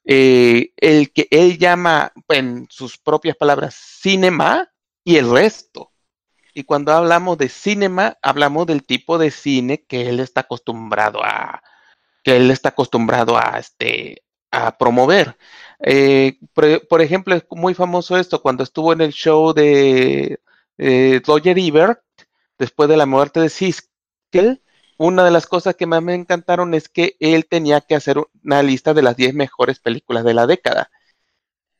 Eh, el que él llama, en sus propias palabras, cinema y el resto. Y cuando hablamos de cinema, hablamos del tipo de cine que él está acostumbrado a, que él está acostumbrado a, este, a promover. Eh, por, por, ejemplo, es muy famoso esto cuando estuvo en el show de eh, Roger Ebert, después de la muerte de Siskel, una de las cosas que más me encantaron es que él tenía que hacer una lista de las 10 mejores películas de la década.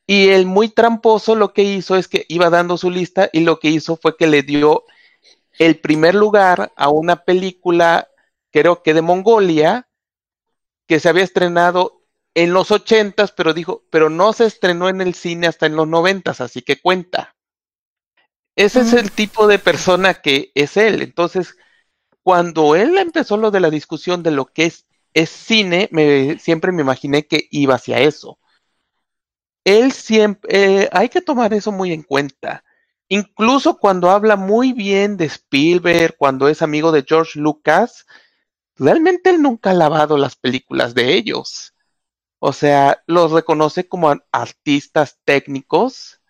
Y el muy tramposo lo que hizo es que iba dando su lista y lo que hizo fue que le dio el primer lugar a una película, creo que de Mongolia, que se había estrenado en los ochentas, pero dijo, pero no se estrenó en el cine hasta en los noventas, así que cuenta. Ese es el tipo de persona que es él. Entonces, cuando él empezó lo de la discusión de lo que es, es cine, me, siempre me imaginé que iba hacia eso. Él siempre, eh, hay que tomar eso muy en cuenta. Incluso cuando habla muy bien de Spielberg, cuando es amigo de George Lucas, realmente él nunca ha lavado las películas de ellos. O sea, los reconoce como artistas técnicos,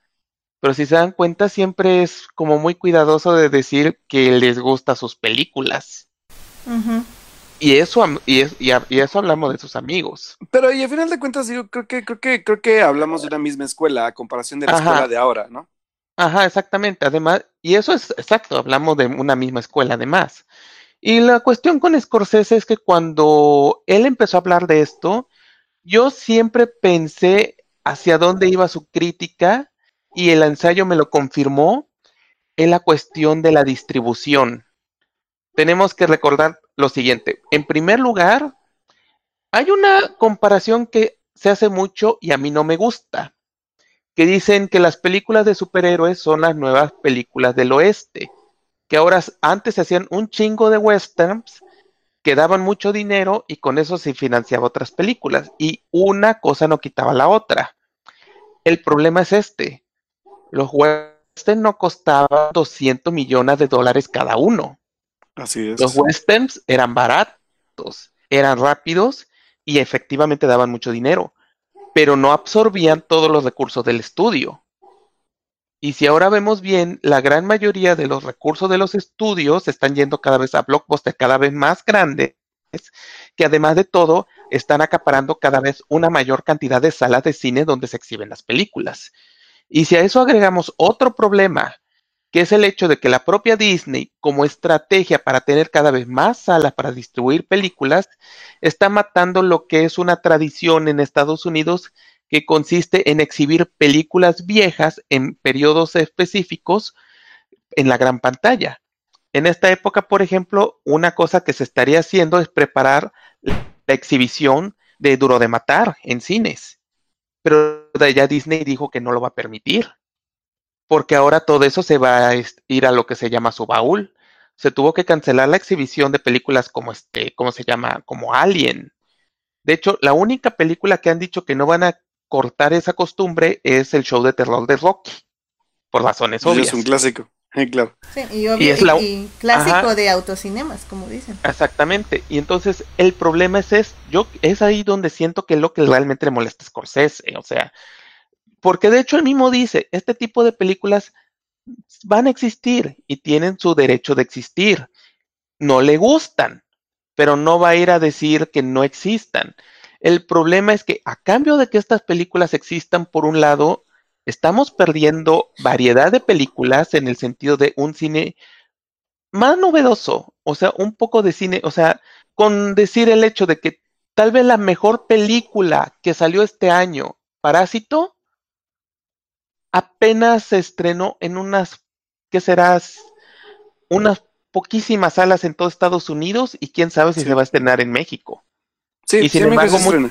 pero si se dan cuenta, siempre es como muy cuidadoso de decir que les gusta sus películas. Ujú. Y eso, y, es- y, a- y eso hablamos de sus amigos. Pero y al final de cuentas, digo, creo que, creo que, creo que hablamos de una misma escuela a comparación de la Ajá. escuela de ahora, ¿no? Ajá, exactamente. Además, y eso es exacto, hablamos de una misma escuela además. Y la cuestión con Scorsese es que cuando él empezó a hablar de esto, yo siempre pensé hacia dónde iba su crítica y el ensayo me lo confirmó en la cuestión de la distribución. Tenemos que recordar lo siguiente. En primer lugar, hay una comparación que se hace mucho y a mí no me gusta que dicen que las películas de superhéroes son las nuevas películas del oeste, que ahora antes se hacían un chingo de westerns que daban mucho dinero y con eso se financiaba otras películas y una cosa no quitaba la otra. El problema es este, los western no costaban 200 millones de dólares cada uno. Así es. Los westerns eran baratos, eran rápidos y efectivamente daban mucho dinero, pero no absorbían todos los recursos del estudio. Y si ahora vemos bien, la gran mayoría de los recursos de los estudios están yendo cada vez a blockbusters cada vez más grandes, que además de todo están acaparando cada vez una mayor cantidad de salas de cine donde se exhiben las películas. Y si a eso agregamos otro problema, que es el hecho de que la propia Disney, como estrategia para tener cada vez más salas para distribuir películas, está matando lo que es una tradición en Estados Unidos que consiste en exhibir películas viejas en periodos específicos en la gran pantalla. En esta época, por ejemplo, una cosa que se estaría haciendo es preparar la exhibición de Duro de Matar en cines. Pero ya Disney dijo que no lo va a permitir. Porque ahora todo eso se va a ir a lo que se llama su baúl. Se tuvo que cancelar la exhibición de películas como este, ¿cómo se llama? Como Alien. De hecho, la única película que han dicho que no van a cortar esa costumbre es el show de terror de Rocky, por razones obvias. Es un clásico, *laughs* claro. Sí, y, obvio, Y es la- y- y clásico Ajá. de autocinemas, como dicen. Exactamente. Y entonces el problema es, es, yo, es ahí donde siento que es lo que realmente le molesta a Scorsese. O sea, porque de hecho él mismo dice, este tipo de películas van a existir y tienen su derecho de existir. No le gustan, pero no va a ir a decir que no existan. El problema es que a cambio de que estas películas existan, por un lado, estamos perdiendo variedad de películas en el sentido de un cine más novedoso, o sea, un poco de cine, o sea, con decir el hecho de que tal vez la mejor película que salió este año, Parásito, apenas se estrenó en unas, ¿qué serás? Unas poquísimas salas en todo Estados Unidos y quién sabe si Sí. se va a estrenar en México. Sí, Y sin sí, México embargo, se muy- estrena.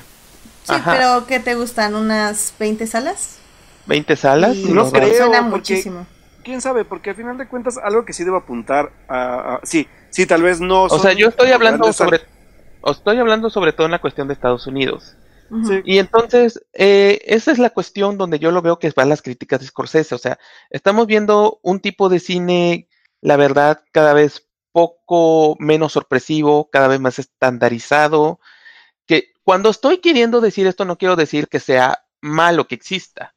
Sí, Ajá. pero ¿qué te gustan? ¿Unas 20 salas? 20 salas. Y No va- creo, Suena porque- muchísimo. ¿Quién sabe? Porque al final de cuentas, algo que sí debo apuntar a... a- sí, sí, tal vez no... O sea, yo estoy hablando sobre, o estoy hablando sobre todo en la cuestión de Estados Unidos. Sí. Y entonces, eh, esa es la cuestión donde yo lo veo que van las críticas de Scorsese. O sea, estamos viendo un tipo de cine, la verdad, cada vez poco menos sorpresivo, cada vez más estandarizado. Que cuando estoy queriendo decir esto, no quiero decir que sea malo que exista.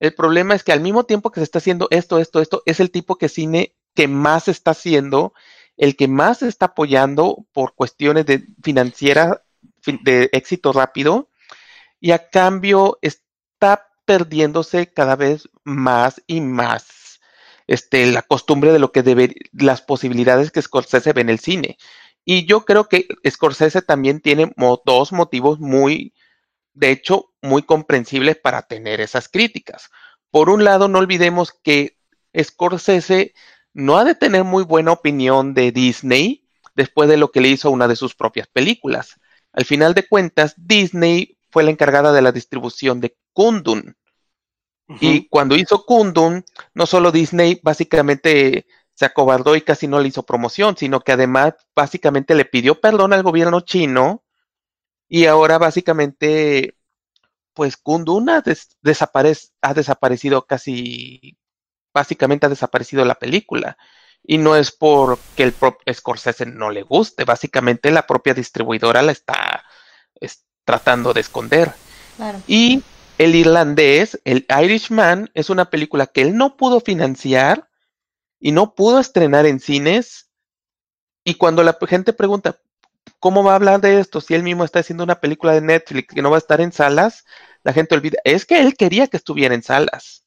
El problema es que al mismo tiempo que se está haciendo esto, esto, esto, es el tipo de cine que más está haciendo, el que más se está apoyando por cuestiones de financieras fin- de éxito rápido y a cambio está perdiéndose cada vez más y más este, la costumbre de lo que debe, las posibilidades que Scorsese ve en el cine. Y yo creo que Scorsese también tiene dos motivos muy, de hecho, muy comprensibles para tener esas críticas. Por un lado, no olvidemos que Scorsese no ha de tener muy buena opinión de Disney después de lo que le hizo a una de sus propias películas. Al final de cuentas, Disney fue la encargada de la distribución de Kundun. Y cuando hizo Kundun, no solo Disney básicamente se acobardó y casi no le hizo promoción, sino que además básicamente le pidió perdón al gobierno chino y ahora básicamente, pues Kundun ha, des- desaparec- ha desaparecido casi, básicamente ha desaparecido la película. Y no es porque el propio Scorsese no le guste, básicamente la propia distribuidora la está es- tratando de esconder. Claro. Y el irlandés, el Irishman, es una película que él no pudo financiar y no pudo estrenar en cines. Y cuando la gente pregunta, ¿cómo va a hablar de esto si él mismo está haciendo una película de Netflix que no va a estar en salas? La gente olvida, es que él quería que estuviera en salas.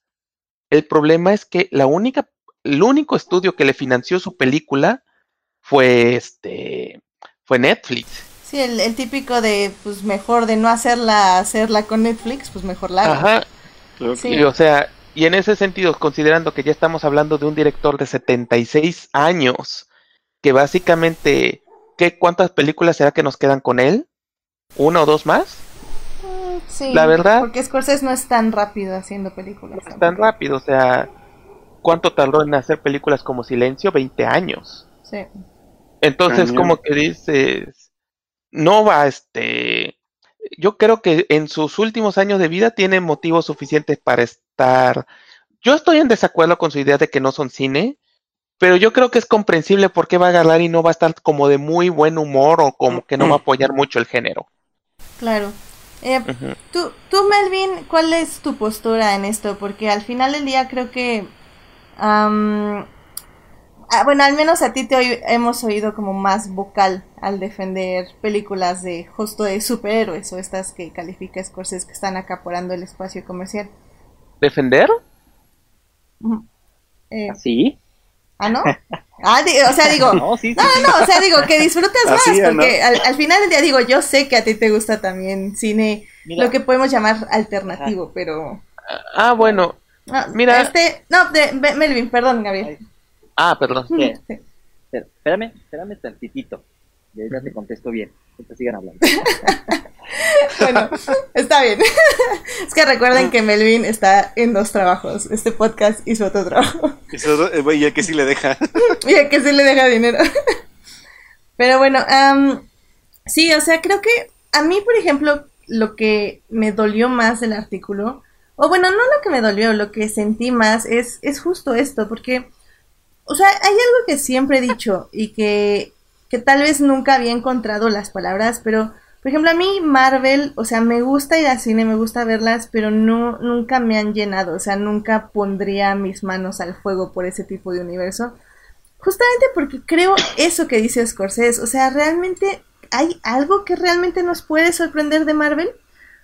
El problema es que la única, el único estudio que le financió su película fue este, fue Netflix. Sí, el, el típico de, pues mejor de no hacerla, hacerla con Netflix, pues mejor la hago. Ajá, Sí. Y, o sea, y en ese sentido, considerando que ya estamos hablando de un director de 76 años, que básicamente, ¿qué, ¿cuántas películas será que nos quedan con él? ¿Una o dos más? Mm, Sí, La verdad- Porque Scorsese no es tan rápido haciendo películas. Es tan rápido, o sea, ¿cuánto tardó en hacer películas como Silencio? 20 años. Sí. Entonces, como que dices, no va, este, yo creo que en sus últimos años de vida tiene motivos suficientes para estar yo estoy en desacuerdo con su idea de que no son cine, pero yo creo que es comprensible por qué va a agarrar y no va a estar como de muy buen humor o como que no va a apoyar mucho el género. Claro. Eh, tú, tú, Melvin, ¿cuál es tu postura en esto? Porque al final del día creo que... ah, bueno, al menos a ti te hemos oído como más vocal al defender películas de justo de superhéroes o estas que califica Scorsese que están acaparando el espacio comercial. ¿Defender? Eh, ¿Sí? ¿Ah, no? Ah, o sea, digo. *laughs* No, sí, no, no, o sea, digo, que disfrutas más, porque al, final del día digo, yo sé que a ti te gusta también cine, lo que podemos llamar alternativo, pero. Ah, bueno. mira. Este, no, de, Melvin, perdón, Gabriel. Ah, perdón. *laughs* Espérame, espérame tantitito. Ya te contesto bien. Que sigan hablando. *laughs* bueno, está bien. *laughs* es que recuerden que Melvin está en dos trabajos. Este podcast y su otro trabajo. y a que sí le deja. *laughs* y a que sí le deja dinero. Pero bueno, sí, o sea, creo que a mí, por ejemplo, lo que me dolió más del artículo, o bueno, no lo que me dolió, lo que sentí más es, es justo esto, porque, o sea, hay algo que siempre he dicho y que, que tal vez nunca había encontrado las palabras, pero por ejemplo, a mí Marvel, o sea, me gusta ir al cine, me gusta verlas, pero no nunca me han llenado, o sea, nunca pondría mis manos al fuego por ese tipo de universo. Justamente porque creo eso que dice Scorsese, o sea, realmente hay algo que realmente nos puede sorprender de Marvel.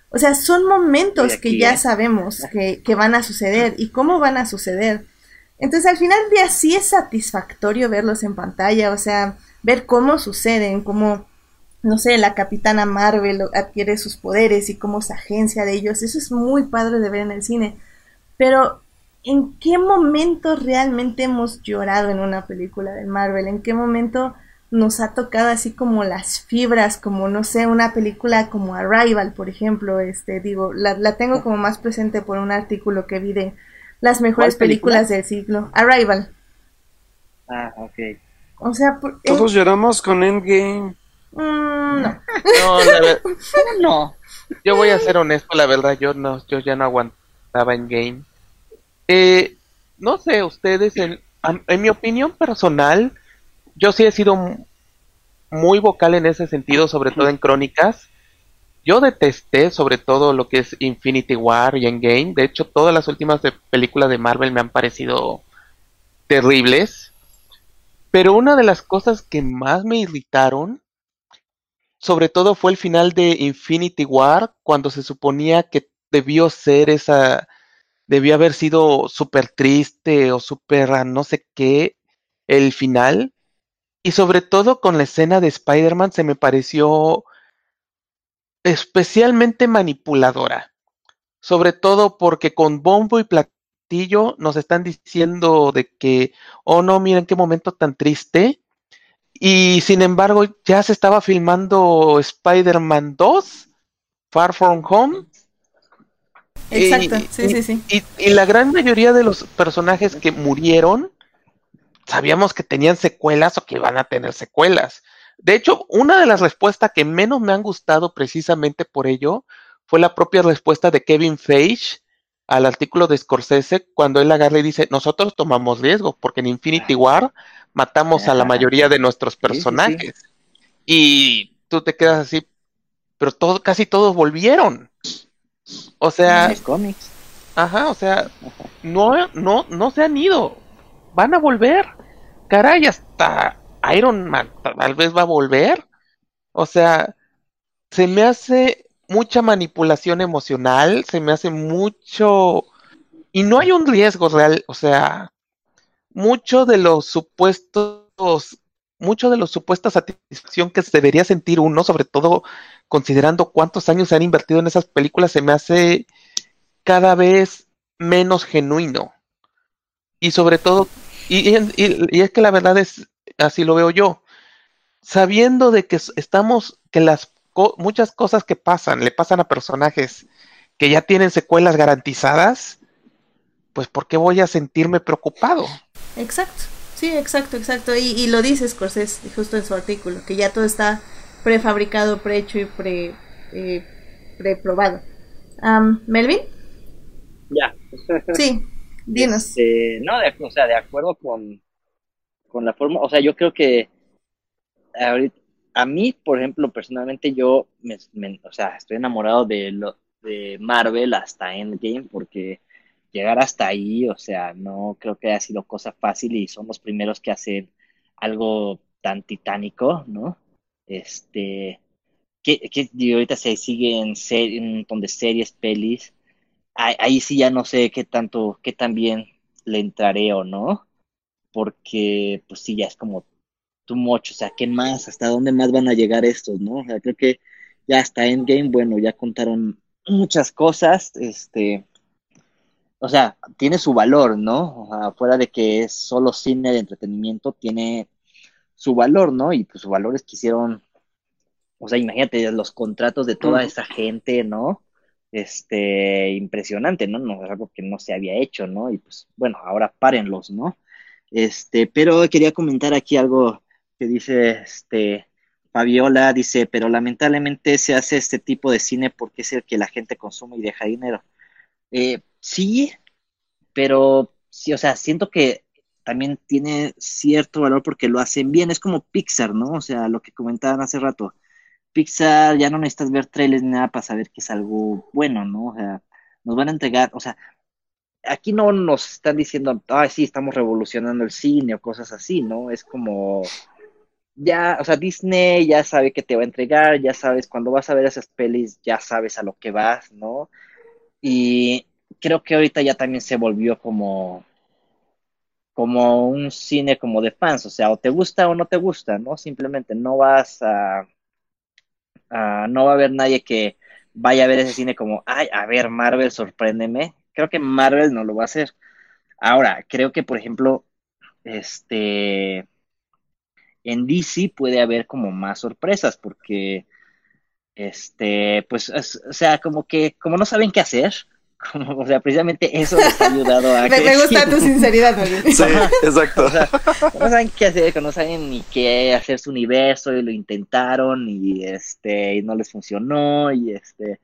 O sea, son momentos que ya sabemos que, que, van a suceder y cómo van a suceder. Entonces, al final del día sí es satisfactorio verlos en pantalla, o sea, ver cómo suceden, cómo no sé, la capitana Marvel adquiere sus poderes y cómo se agencia de ellos. Eso es muy padre de ver en el cine. Pero, ¿en qué momento realmente hemos llorado en una película de Marvel? ¿En qué momento nos ha tocado así como las fibras, como no sé, una película como Arrival, por ejemplo, este, digo, la, la tengo como más presente por un artículo que vi de las mejores películas del siglo. Arrival. Ah, ok. O sea, todos lloramos con Endgame. Mm, no. *laughs* No, Yo voy a ser honesto, la verdad, yo no, yo ya no aguantaba en game. Eh, no sé, ustedes, en, en mi opinión personal, yo sí he sido muy vocal en ese sentido, sobre todo en crónicas. Yo detesté sobre todo lo que es Infinity War y Endgame. De hecho, todas las últimas películas de Marvel me han parecido terribles. Pero una de las cosas que más me irritaron sobre todo fue el final de Infinity War, cuando se suponía que debió ser esa, debió haber sido súper triste o súper no sé qué el final. Y sobre todo con la escena de Spider-Man se me pareció especialmente manipuladora. Sobre todo porque con bombo y platillo nos están diciendo de que, oh no, miren qué momento tan triste. Y sin embargo, ya se estaba filmando Spider-Man 2, Far From Home. Exacto, sí, sí, sí. Y, la gran mayoría de los personajes que murieron, sabíamos que tenían secuelas o que iban a tener secuelas. De hecho, una de las respuestas que menos me han gustado precisamente por ello fue la propia respuesta de Kevin Feige al artículo de Scorsese cuando él agarra y dice, nosotros tomamos riesgo porque en Infinity War matamos a la mayoría de nuestros personajes. Y tú te quedas así, pero todo, casi todos volvieron. O sea, cómics. Ajá, o sea, no, no, no se han ido. Van a volver. Caray, hasta Iron Man tal vez va a volver. O sea, se me hace mucha manipulación emocional, se me hace mucho... Y no hay un riesgo real, o sea, mucho de los supuestos, mucho de los supuestas satisfacción que se debería sentir uno, sobre todo considerando cuántos años se han invertido en esas películas, se me hace cada vez menos genuino. Y sobre todo, y, es que la verdad es, así lo veo yo, sabiendo de que estamos, que las muchas cosas que pasan, le pasan a personajes que ya tienen secuelas garantizadas, pues ¿por qué voy a sentirme preocupado? Exacto, sí, exacto, exacto. Y, lo dice Scorsese justo en su artículo, que ya todo está prefabricado, prehecho y pre, eh, preprobado. ¿Melvin? Ya. sí. Dinos. Este, no, de, o sea, de acuerdo con, con la forma, o sea, yo creo que ahorita, a mí, por ejemplo, personalmente yo, me, o sea, estoy enamorado de, lo, de Marvel hasta Endgame porque llegar hasta ahí, o sea, no creo que haya sido cosa fácil y son los primeros que hacen algo tan titánico, ¿no? Este, que, que ahorita se siguen ser, un montón de series, pelis, ahí, ahí sí ya no sé qué tanto, qué tan bien le entraré o no, porque pues sí, ya es como too much, o sea, ¿qué más? ¿Hasta dónde más van a llegar estos, no? O sea, creo que ya hasta Endgame, bueno, ya contaron muchas cosas, este, o sea, tiene su valor, ¿no? O sea, fuera de que es solo cine de entretenimiento, tiene su valor, ¿no? Y pues su valor es que hicieron, o sea, imagínate los contratos de toda esa gente, ¿no? Este, impresionante, ¿no? No es algo que no se había hecho, ¿no? Y pues, bueno, ahora párenlos, ¿no? Este, pero quería comentar aquí algo que dice, este, Fabiola, dice, pero lamentablemente se hace este tipo de cine porque es el que la gente consume y deja dinero. Eh, sí, pero sí, o sea, siento que también tiene cierto valor porque lo hacen bien. Es como Pixar, ¿no? O sea, lo que comentaban hace rato. Pixar ya no necesitas ver trailers ni nada para saber que es algo bueno, ¿no? O sea, nos van a entregar, o sea, aquí no nos están diciendo, ay, sí, estamos revolucionando el cine o cosas así, ¿no? Es como, ya, o sea, Disney ya sabe que te va a entregar, ya sabes, cuando vas a ver esas pelis, ya sabes a lo que vas, ¿no? Y creo que ahorita ya también se volvió como, como un cine como de fans, o sea, o te gusta o no te gusta, ¿no? Simplemente no vas a, a- no va a haber nadie que vaya a ver ese cine como, ay, a ver, Marvel, sorpréndeme. Creo que Marvel no lo va a hacer. Ahora, creo que, por ejemplo, este, en DC puede haber como más sorpresas porque este, pues, es- o sea, como que, como no saben qué hacer, *laughs* como, o sea, precisamente eso les ha ayudado a *laughs* Me, que me gusta tu *laughs* sinceridad, Melvin. Sí, exacto. o sea, no saben qué hacer, no saben ni qué hacer su universo y lo intentaron y este, y no les funcionó y este,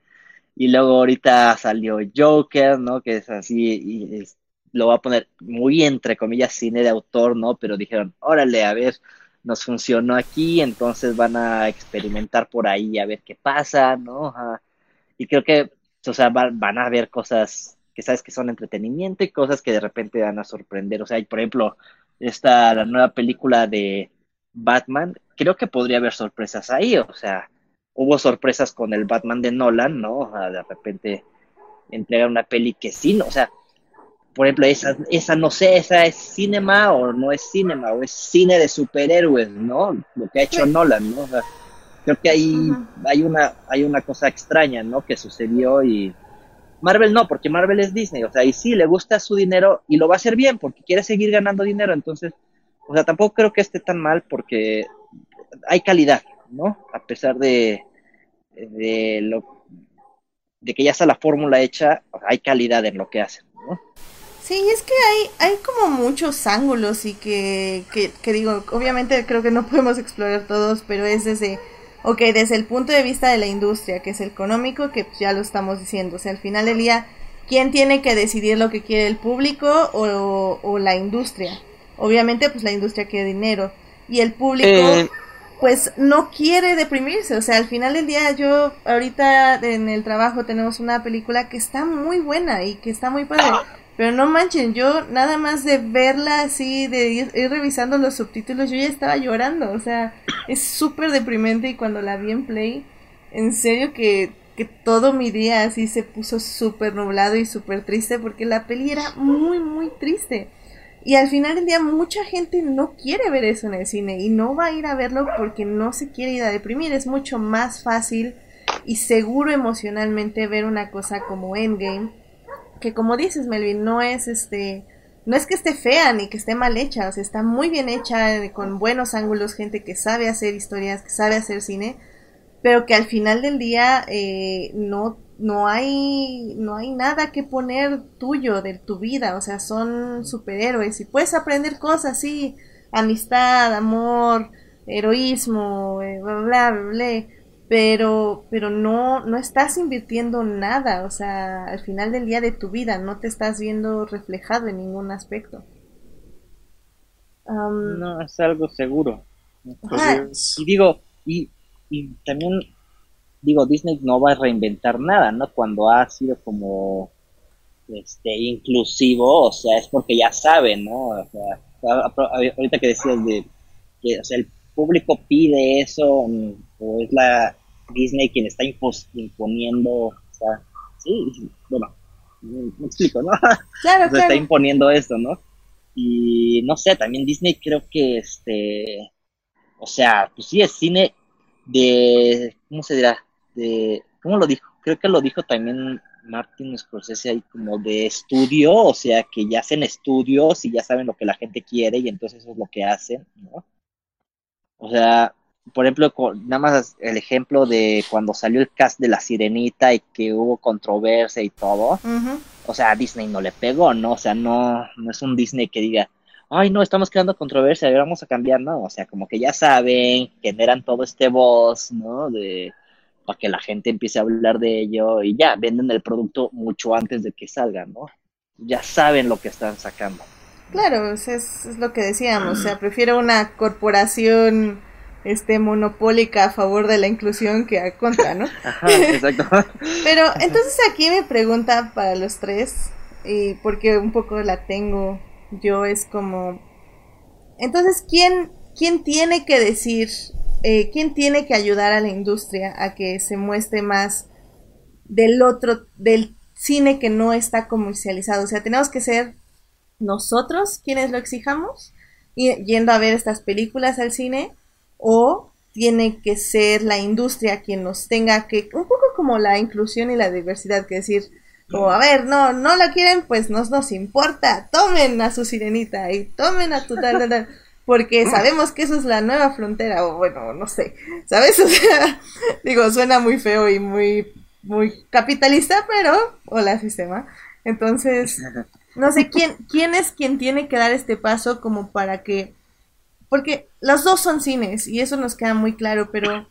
y luego ahorita salió Joker, ¿no? Que es así y es- lo va a poner muy entre comillas cine de autor, ¿no? Pero dijeron, órale, a ver, nos funcionó aquí, entonces van a experimentar por ahí a ver qué pasa, ¿no? Y creo que, o sea, va- van a ver cosas que sabes que son entretenimiento y cosas que de repente van a sorprender. O sea, y por ejemplo, esta, la nueva película de Batman, creo que podría haber sorpresas ahí. O sea, hubo sorpresas con el Batman de Nolan, ¿no? De repente entregar una peli que sí, ¿no? O sea, por ejemplo, esa, esa no sé, esa es cinema o no es cinema, o es cine de superhéroes, ¿no? Lo que ha hecho Sí. Nolan, ¿no? O sea, creo que hay, Ujú. hay una, hay una cosa extraña, ¿no? Que sucedió y Marvel no, porque Marvel es Disney, o sea, y sí, le gusta su dinero y lo va a hacer bien porque quiere seguir ganando dinero, entonces, o sea, tampoco creo que esté tan mal porque hay calidad, ¿no? A pesar de, de lo de que ya está la fórmula hecha, hay calidad en lo que hacen, ¿no? Sí, es que hay, hay como muchos ángulos y que, que, que digo, obviamente creo que no *laughs* podemos explorar todos, pero es desde, ok, desde el punto de vista de la industria, que es el económico, que ya lo estamos diciendo, o sea, al final del día, ¿quién tiene que decidir lo que quiere el público o, o la industria? Obviamente, pues la industria quiere dinero y el público Eh, pues no quiere deprimirse, o sea, al final del día yo ahorita en el trabajo tenemos una película que está muy buena y que está muy padre, pero no manchen, yo nada más de verla así, de ir, revisando los subtítulos, yo ya estaba llorando, o sea, es súper deprimente y cuando la vi en Play, en serio que, que todo mi día así se puso súper nublado y súper triste porque la peli era muy, muy triste. Y al final del día mucha gente no quiere ver eso en el cine y no va a ir a verlo porque no se quiere ir a deprimir. Es mucho más fácil y seguro emocionalmente ver una cosa como Endgame, que como dices Melvin, no es este, no es que esté fea ni que esté mal hecha, o sea, está muy bien hecha, eh, con buenos ángulos, gente que sabe hacer historias, que sabe hacer cine, pero que al final del día eh, no no hay no hay nada que poner tuyo de tu vida o sea son superhéroes y puedes aprender cosas sí amistad amor heroísmo eh, bla bla bla, bla, pero, pero no, no estás invirtiendo nada, o sea, al final del día de tu vida no te estás viendo reflejado en ningún aspecto. no, es algo seguro. Pues y digo, y, y también digo, Disney no va a reinventar nada, ¿no? Cuando ha sido como este inclusivo, o sea, es porque ya saben, ¿no? O sea, ahorita que decías de que o sea, el público pide eso o es la Disney quien está imponiendo, o sea, sí, bueno, me explico, ¿no? *laughs* Claro, *laughs* claro. está imponiendo eso, ¿no? Y no sé, también Disney creo que este, o sea, pues sí es cine de, ¿cómo se dirá? De, ¿cómo lo dijo? Creo que lo dijo también Martin Scorsese ahí como de estudio, o sea, que ya hacen estudios y ya saben lo que la gente quiere y entonces eso es lo que hacen, ¿no? O sea, por ejemplo, nada más el ejemplo de cuando salió el cast de La Sirenita y que hubo controversia y todo, o sea, a Disney no le pegó, ¿no? O sea, no, no es un Disney que diga, ay, no, estamos creando controversia, vamos a cambiar, ¿no? O sea, como que ya saben, generan todo este voz, ¿no? De para que la gente empiece a hablar de ello y ya venden el producto mucho antes de que salga, ¿no? Ya saben lo que están sacando. Claro, es, es lo que decíamos, o sea, prefiero una corporación este monopólica a favor de la inclusión que a contra, ¿no? *laughs* Ajá, exacto. *laughs* Pero entonces aquí mi pregunta para los tres, y porque un poco la tengo yo, es como, entonces, ¿quién, quién tiene que decir eh, ¿quién tiene que ayudar a la industria a que se muestre más del otro, del cine que no está comercializado? O sea, tenemos que ser nosotros quienes lo exijamos, yendo a ver estas películas al cine, o tiene que ser la industria quien nos tenga que, un poco como la inclusión y la diversidad, que decir, como, a ver, no, no la quieren, pues no nos importa, tomen a su sirenita y tomen a tu tal, tal, tal porque *laughs* sabemos que eso es la nueva frontera, o bueno, no sé, ¿sabes? *laughs* O sea, digo, suena muy feo y muy, muy capitalista, pero, hola sistema. Entonces, no sé quién, quién es quien tiene que dar este paso como para que, porque los dos son cines y eso nos queda muy claro, pero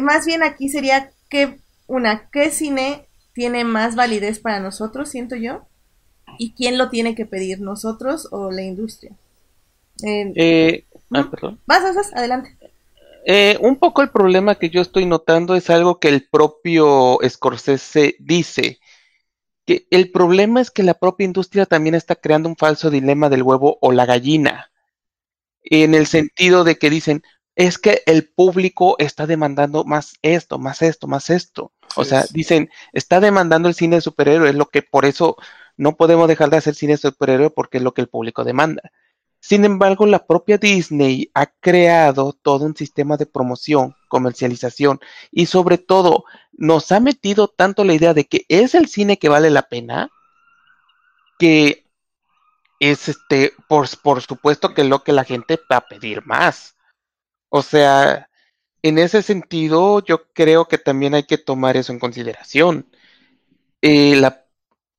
más bien aquí sería que, una, ¿qué cine tiene más validez para nosotros, siento yo? ¿Y quién lo tiene que pedir, nosotros o la industria? Eh, ah, perdón. Vas, vas, adelante. Eh, un poco el problema que yo estoy notando es algo que el propio Scorsese dice, que el problema es que la propia industria también está creando un falso dilema del huevo o la gallina, en el sentido de que dicen, es que el público está demandando más esto, más esto, más esto. O sea, dicen, está demandando el cine de superhéroe, es lo que por eso no podemos dejar de hacer cine de superhéroe porque es lo que el público demanda. Sin embargo, la propia Disney ha creado todo un sistema de promoción, comercialización y sobre todo nos ha metido tanto la idea de que es el cine que vale la pena, que es este, por, por supuesto que lo que la gente va a pedir más. O sea, en ese sentido, yo creo que también hay que tomar eso en consideración. Eh, la,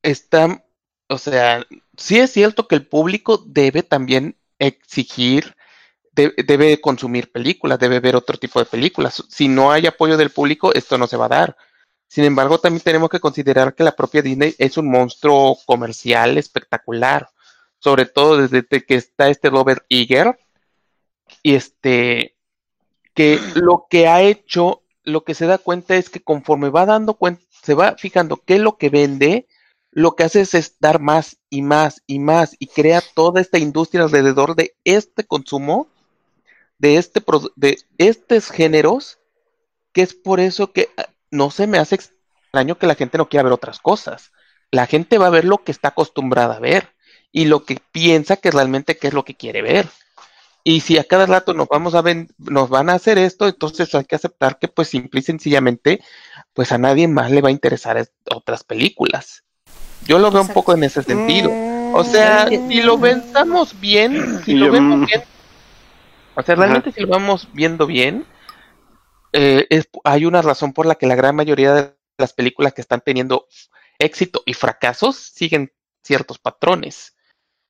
está o sea, sí es cierto que el público debe también exigir, debe consumir películas, debe ver otro tipo de películas. Si no hay apoyo del público, esto no se va a dar. Sin embargo, también tenemos que considerar que la propia Disney es un monstruo comercial espectacular, sobre todo desde que está este Robert Eager, y este, que lo que ha hecho, lo que se da cuenta es que conforme va dando cuenta, se va fijando qué es lo que vende, lo que hace es dar más y más y más y crea toda esta industria alrededor de este consumo, de, este, de estos géneros, que es por eso que ah, no se me hace extraño que la gente no quiera ver otras cosas. La gente va a ver lo que está acostumbrada a ver y lo que piensa que realmente es lo que quiere ver. Y si a cada rato nos vamos a nos van a hacer esto, entonces hay que aceptar que pues simple y sencillamente pues a nadie más le va a interesar otras películas. Yo lo veo un poco en ese sentido. O mm. sea, si lo pensamos bien, si lo vemos bien, o sea, realmente si lo vamos viendo bien, eh, hay una razón por la que la gran mayoría de las películas que están teniendo éxito y fracasos siguen ciertos patrones.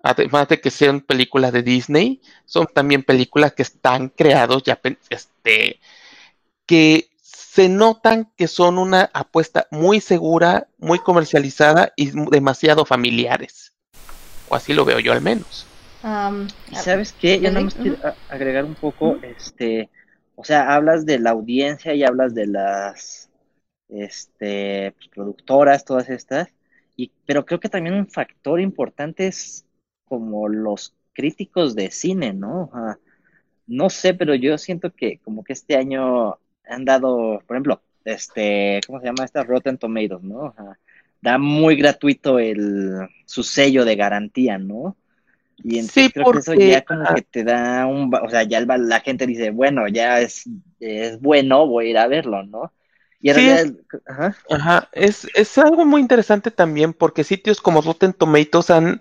Además de que sean películas de Disney, son también películas que están creados ya, este, que se notan que son una apuesta muy segura, muy comercializada y demasiado familiares. O así lo veo yo al menos. ¿Y sabes qué? Yo no me quiero agregar un poco, este, o sea, hablas de la audiencia y hablas de las este, pues, productoras, todas estas, y, pero creo que también un factor importante es como los críticos de cine, ¿no? no sé, pero yo siento que como que este año han dado, por ejemplo, este, ¿cómo se llama esta? Rotten Tomatoes, ¿no? da muy gratuito el, su sello de garantía, ¿no? Y entonces creo que eso ya como que te da un, o sea, ya la gente dice, bueno, ya es, es bueno, voy a ir a verlo, ¿no? Y sí, ajá. ajá. Es, es algo muy interesante también porque sitios como Rotten Tomatoes han,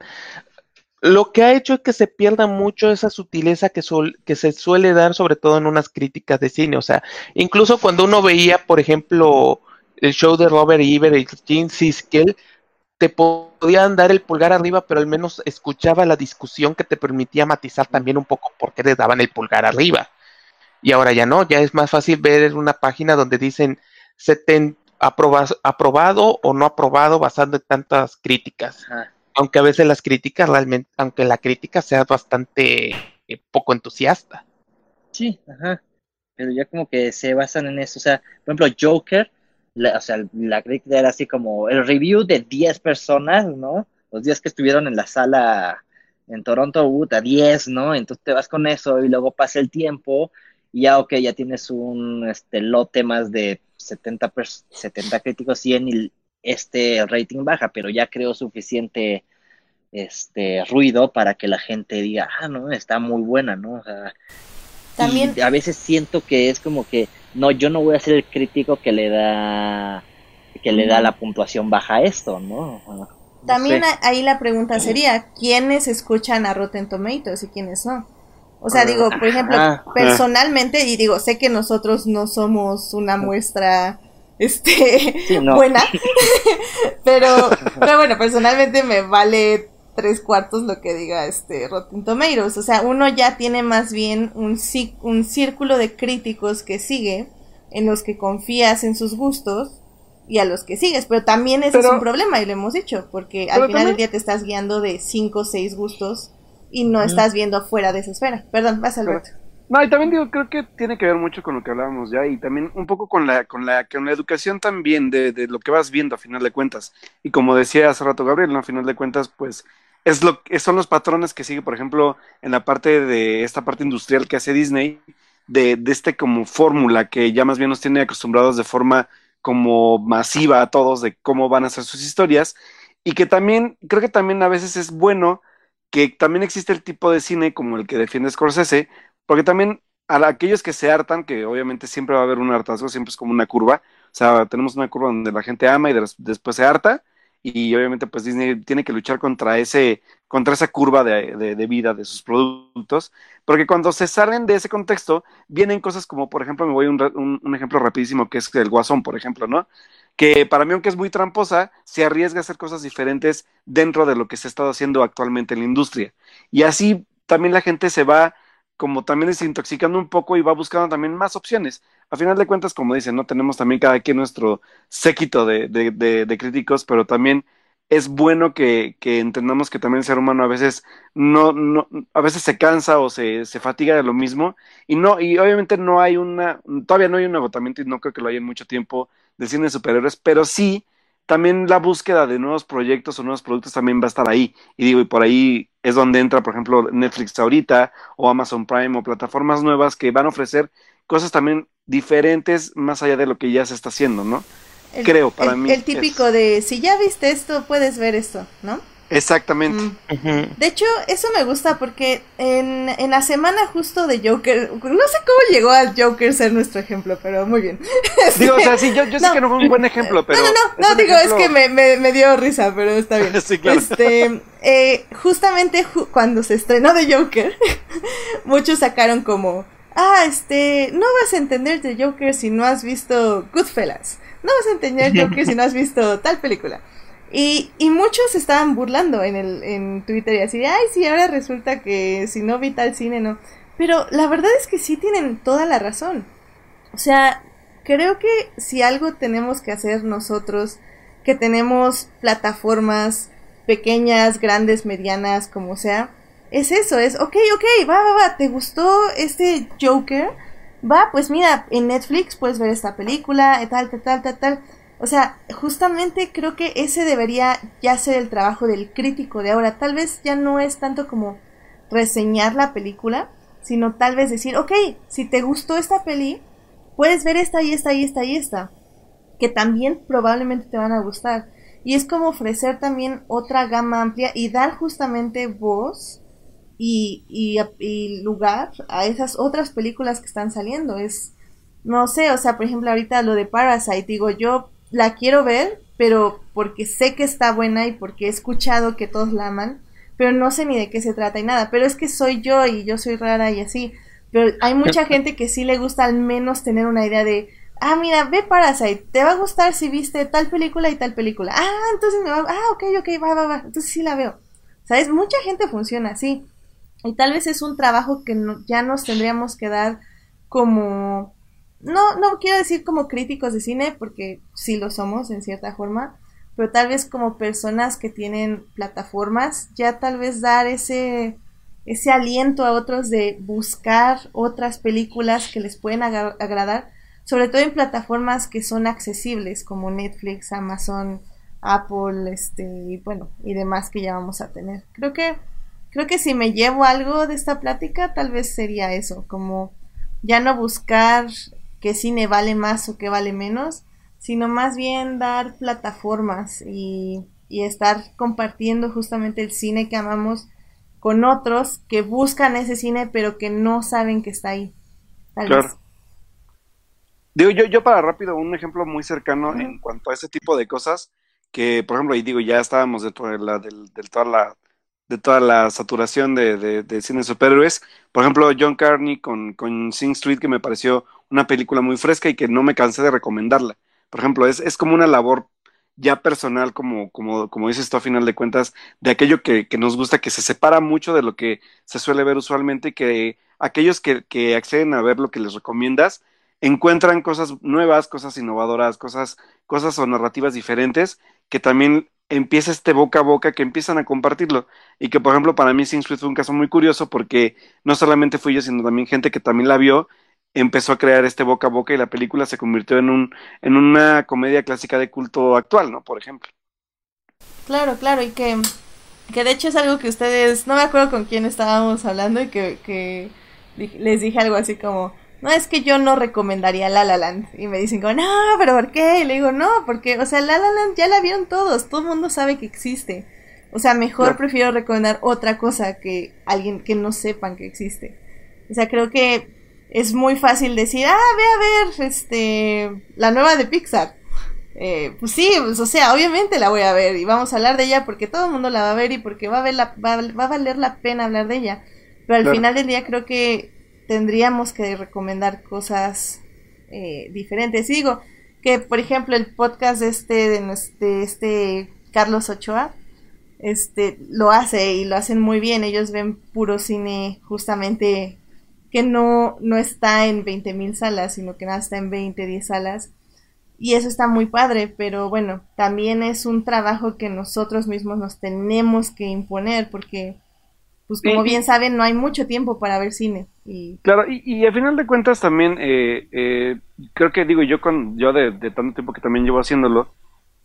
lo que ha hecho es que se pierda mucho esa sutileza que, que se suele dar, sobre todo en unas críticas de cine. O sea, incluso cuando uno veía, por ejemplo, el show de Robert Ebert y Gene Siskel, te podían dar el pulgar arriba, pero al menos escuchaba la discusión que te permitía matizar también un poco por qué les daban el pulgar arriba. Y ahora ya no, ya es más fácil ver una página donde dicen aprobado o no aprobado basando en tantas críticas aunque a veces las críticas realmente, aunque la crítica sea bastante eh, poco entusiasta. Sí, ajá. Pero ya como que se basan en eso. O sea, por ejemplo, Joker, o sea, la crítica era así como el review de 10 personas, ¿no? Los días que estuvieron en la sala en Toronto, uh, a 10, ¿no? Entonces te vas con eso y luego pasa el tiempo y ya, ok, ya tienes un este, lote más de 70, 70 críticos, 100 y este rating baja, pero ya creo suficiente este ruido para que la gente diga, ah, no, está muy buena, ¿no? O sea, También... a veces siento que es como que, no, yo no voy a ser el crítico que le da que le da la puntuación baja a esto, ¿no? También ahí la pregunta sería, ¿quiénes escuchan a Rotten Tomatoes y quiénes no? O sea, digo, por ejemplo, personalmente, y digo, sé que nosotros no somos una muestra este buena. *laughs* *laughs* pero, pero bueno, personalmente me vale tres cuartos lo que diga este Rotten Tomatoes. O sea, uno ya tiene más bien un, un círculo de críticos que sigue, en los que confías en sus gustos y a los que sigues. Pero también ese es un problema, y lo hemos dicho, porque al final del día te estás guiando de cinco o seis gustos y no estás viendo fuera de esa esfera. Perdón, vas Alberto. No, y también digo, creo que tiene que ver mucho con lo que hablábamos ya y también un poco con la, con la, con la educación también de, de lo que vas viendo a final de cuentas. Y como decía hace rato Gabriel, ¿no? a final de cuentas, pues es lo, son los patrones que sigue, por ejemplo, en la parte de esta parte industrial que hace Disney, de, de este como fórmula que ya más bien nos tiene acostumbrados de forma como masiva a todos de cómo van a ser sus historias y que también, creo que también a veces es bueno que también existe el tipo de cine como el que defiende Scorsese, porque también a aquellos que se hartan, que obviamente siempre va a haber un hartazgo, siempre es como una curva, o sea, tenemos una curva donde la gente ama y después se harta, y obviamente pues Disney tiene que luchar contra ese contra esa curva de, vida de sus productos, porque cuando se salen de ese contexto, vienen cosas como, por ejemplo, me voy a un, un, ejemplo rapidísimo, que es el Guasón, por ejemplo, ¿no? Que para mí, aunque es muy tramposa, se arriesga a hacer cosas diferentes dentro de lo que se ha estado haciendo actualmente en la industria. Y así también la gente se va como también desintoxicando un poco y va buscando también más opciones. A final de cuentas, como dicen, ¿no? Tenemos también cada quien nuestro séquito de, de, de, críticos, pero también es bueno que, que, entendamos que también el ser humano a veces no, no, a veces se cansa o se, se fatiga de lo mismo y no, y obviamente no hay una, todavía no hay un agotamiento y no creo que lo haya en mucho tiempo de cine de superhéroes, pero sí también la búsqueda de nuevos proyectos o nuevos productos también va a estar ahí. Y digo, y por ahí es donde entra, por ejemplo, Netflix ahorita, o Amazon Prime, o plataformas nuevas que van a ofrecer cosas también diferentes más allá de lo que ya se está haciendo, ¿no? Creo, para mí. El típico de, si ya viste esto, puedes ver esto, ¿no? Exactamente. Mm. De hecho, eso me gusta porque en, en, la semana justo de Joker, no sé cómo llegó al Joker ser nuestro ejemplo, pero muy bien. *laughs* Digo, o sea, sí, yo, yo sé que no fue un buen ejemplo, pero... No, no, no, digo, es que me, me, dio risa, pero está bien. *laughs* sí, claro. Este, eh, justamente cuando se estrenó de Joker, *laughs* muchos sacaron como, ah, este, no vas a entender de Joker si no has visto Goodfellas, no vas a entender Joker si no has visto tal película. Y, y muchos estaban burlando en, el, en Twitter y así, ay, sí, ahora resulta que si no vi tal cine, no. Pero la verdad es que sí tienen toda la razón. O sea, creo que si algo tenemos que hacer nosotros, que tenemos plataformas pequeñas, grandes, medianas, como sea, es eso, es, ok, ok, va, va, va, ¿te gustó este Joker? Va, pues mira, en Netflix puedes ver esta película, tal, tal, tal, tal, tal. O sea, justamente creo que ese debería ya ser el trabajo del crítico de ahora. Tal vez ya no es tanto como reseñar la película, sino tal vez decir, ok, si te gustó esta peli, puedes ver esta y esta y esta y esta, que también probablemente te van a gustar. Y es como ofrecer también otra gama amplia y dar justamente voz y, y, lugar a esas otras películas que están saliendo. Es, no sé, o sea, por ejemplo, ahorita lo de Parasite, digo, yo la quiero ver, pero porque sé que está buena y porque he escuchado que todos la aman, pero no sé ni de qué se trata y nada. Pero es que soy yo y yo soy rara y así. Pero hay mucha gente que sí le gusta al menos tener una idea de, ah, mira, ve Parasite, te va a gustar si viste tal película y tal película. Ah, entonces me va, ah, ok, ok, va, va, va. Entonces sí la veo. ¿Sabes? Mucha gente funciona así. Y tal vez es un trabajo que ya nos tendríamos que dar como, no, no quiero decir como críticos de cine, porque sí lo somos en cierta forma, pero tal vez como personas que tienen plataformas, ya tal vez dar ese, ese aliento a otros de buscar otras películas que les pueden agradar, sobre todo en plataformas que son accesibles como Netflix, Amazon, Apple, este, y bueno, y demás que ya vamos a tener. Creo que, creo que si me llevo algo de esta plática, tal vez sería eso, como ya no buscar qué cine vale más o qué vale menos, sino más bien dar plataformas y, estar compartiendo justamente el cine que amamos con otros que buscan ese cine pero que no saben que está ahí. claro. Digo, yo, yo para rápido, un ejemplo muy cercano en cuanto a ese tipo de cosas, que por ejemplo, y digo, ya estábamos de toda la, de, toda la, de toda la saturación de, de, de, cine superhéroes. Por ejemplo, John Carney con, con Sing Street, que me pareció una película muy fresca y que no me cansé de recomendarla. Por ejemplo, es, es como una labor ya personal, como, como, como dices tú a final de cuentas, de aquello que, que, nos gusta, que se separa mucho de lo que se suele ver usualmente, y que aquellos que, que acceden a ver lo que les recomiendas, encuentran cosas nuevas, cosas innovadoras, cosas, cosas o narrativas diferentes, que también empieza este boca a boca, que empiezan a compartirlo. Y que, por ejemplo, para mí Sing fue un caso muy curioso porque no solamente fui yo, sino también gente que también la vio empezó a crear este boca a boca y la película se convirtió en un en una comedia clásica de culto actual, ¿no? Por ejemplo. Claro, claro, y que, que de hecho es algo que ustedes, no me acuerdo con quién estábamos hablando y que, que les dije algo así como, no, es que yo no recomendaría La La Land. Y me dicen como, no, pero ¿por qué? Y le digo, no, porque, o sea, La La Land ya la vieron todos, todo el mundo sabe que existe. O sea, mejor prefiero recomendar otra cosa que alguien que no sepan que existe. O sea, creo que es muy fácil decir, ah, ve a ver, este, la nueva de Pixar. Eh, pues sí, pues, o sea, obviamente la voy a ver y vamos a hablar de ella porque todo el mundo la va a ver y porque va a, ver la, va, a valer la pena hablar de ella. Pero al final del día creo que tendríamos que recomendar cosas eh, diferentes. digo que, por ejemplo, el podcast de este, de, de este Carlos Ochoa, este, lo hace y lo hacen muy bien. Ellos ven puro cine justamente que no, no está en 20.000 salas, sino que nada está en 20, 10 salas. Y eso está muy padre, pero bueno, también es un trabajo que nosotros mismos nos tenemos que imponer, porque, pues como bien saben, no hay mucho tiempo para ver cine. Y... Claro, y, y a final de cuentas también, eh, eh, creo que digo yo, con yo de, de tanto tiempo que también llevo haciéndolo,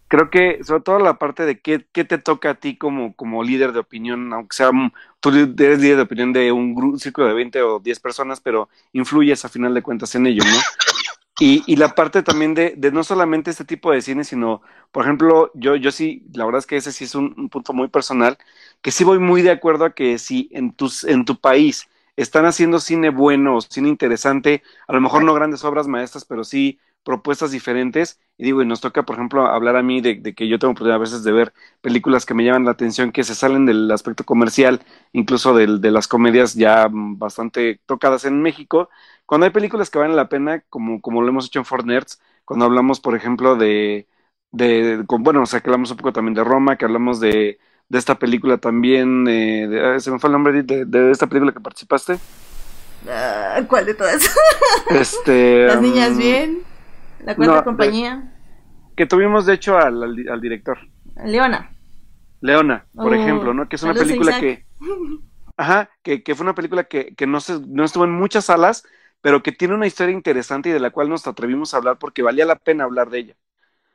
creo que sobre todo la parte de qué, qué te toca a ti como, como líder de opinión, aunque sea, tú eres líder de opinión de un círculo de 20 o 10 personas, pero influyes a final de cuentas en ello, ¿no? *laughs* Y, y la parte también de, de, no solamente este tipo de cine, sino, por ejemplo, yo, yo sí, la verdad es que ese sí es un, un punto muy personal, que sí voy muy de acuerdo a que si en, tus, en tu país están haciendo cine bueno, cine interesante, a lo mejor no grandes obras maestras, pero sí propuestas diferentes. Y digo, y nos toca, por ejemplo, hablar a mí de, que yo tengo oportunidad a veces de ver películas que me llaman la atención, que se salen del aspecto comercial, incluso del, de las comedias ya bastante tocadas en México. Cuando hay películas que valen la pena, como, como lo hemos hecho en Fort Nerds, cuando hablamos, por ejemplo, de, de, bueno, o sea, que hablamos un poco también de Roma, que hablamos de, de esta película también, eh, se me fue el nombre de, de, esta película que participaste. Ah, ¿Cuál de todas? Este, *laughs* Las niñas um, bien. La cuarta No, de- compañía. Que tuvimos, de hecho, al, al- al director. Leona. Leona, por Oh, ejemplo, ¿no? Que es una película que. Ajá, que, que fue una película que, que no, se, no estuvo en muchas salas, pero que tiene una historia interesante y de la cual nos atrevimos a hablar porque valía la pena hablar de ella.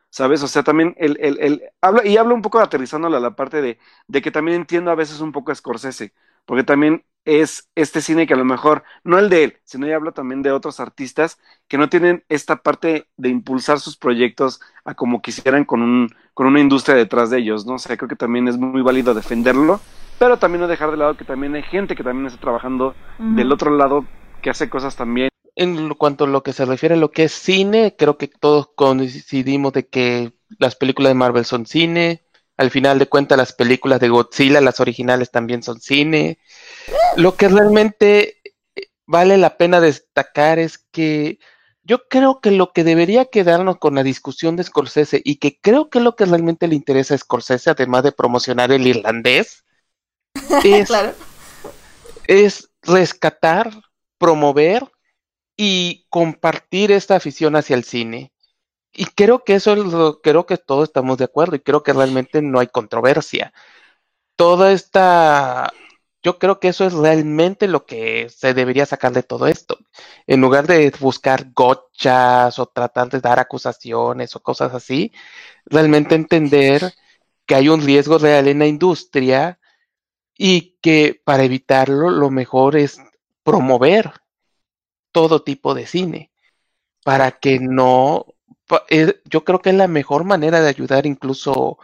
¿Sabes? O sea, también el, el, el- habla, y hablo un poco aterrizándola a la parte de, de que también entiendo a veces un poco a Scorsese, porque también es este cine que a lo mejor, no el de él, sino ya hablo también de otros artistas que no tienen esta parte de impulsar sus proyectos a como quisieran con, un, con una industria detrás de ellos, ¿no? O sea, creo que también es muy válido defenderlo, pero también no dejar de lado que también hay gente que también está trabajando del otro lado que hace cosas también. En lo- cuanto a lo que se refiere a lo que es cine, creo que todos coincidimos de que las películas de Marvel son cine. Al final de cuentas, las películas de Godzilla, las originales también son cine. Lo que realmente eh, vale la pena destacar es que yo creo que lo que debería quedarnos con la discusión de Scorsese y que creo que es lo que realmente le interesa a Scorsese, además de promocionar el irlandés, *laughs* es claro. es rescatar, promover y compartir esta afición hacia el cine. Y creo que eso es lo, creo que todos estamos de acuerdo y creo que realmente no hay controversia. Toda esta, yo creo que eso es realmente lo que se debería sacar de todo esto. En lugar de buscar gochas o tratar de dar acusaciones o cosas así, realmente entender que hay un riesgo real en la industria y que para evitarlo lo mejor es promover todo tipo de cine para que no yo creo que es la mejor manera de ayudar incluso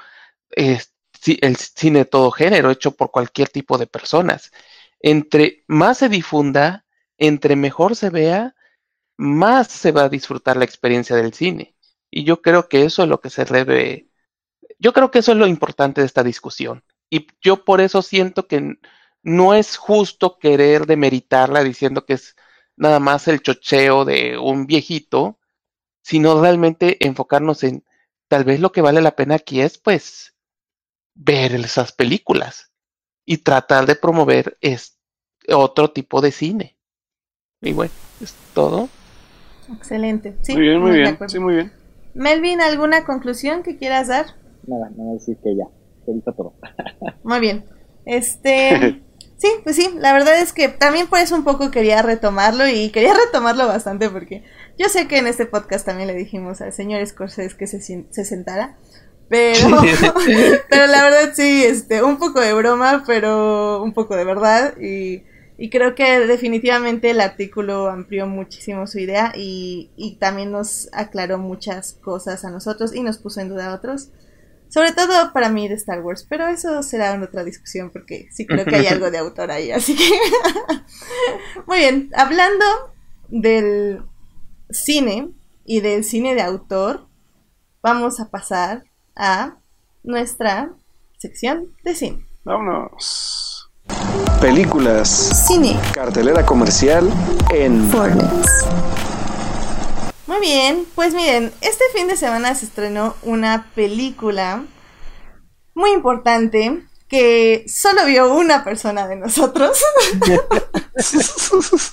el cine de todo género hecho por cualquier tipo de personas. Entre más se difunda entre mejor se vea más se va a disfrutar la experiencia del cine. Y yo creo que eso es lo que se debe yo creo que eso es lo importante de esta discusión. Y yo por eso siento que no es justo querer demeritarla diciendo que es nada más el chocheo de un viejito, sino realmente enfocarnos en tal vez lo que vale la pena aquí es pues ver esas películas y tratar de promover es otro tipo de cine. Y bueno, es todo. Excelente. Sí, muy bien, muy bien, acuerdo. sí, muy bien. Melvin, ¿alguna conclusión que quieras dar? Nada, no decir que ya. Se dijo todo. *laughs* Muy bien. Este. *laughs* Sí, pues sí, la verdad es que también por eso un poco quería retomarlo y quería retomarlo bastante porque yo sé que en este podcast también le dijimos al señor Scorsese que se, se sentara, pero, *laughs* *laughs* pero la verdad sí, este, un poco de broma, pero un poco de verdad y, y creo que definitivamente el artículo amplió muchísimo su idea y, y también nos aclaró muchas cosas a nosotros y nos puso en duda a otros. Sobre todo para mí de Star Wars, pero eso será en otra discusión porque sí creo que hay algo de autor ahí, así que... *laughs* Muy bien, hablando del cine y del cine de autor, vamos a pasar a nuestra sección de cine. Vámonos. Películas, Cine. cartelera comercial en Muy bien, pues miren, este fin de semana se estrenó una película muy importante que solo vio una persona de nosotros. *laughs* *laughs*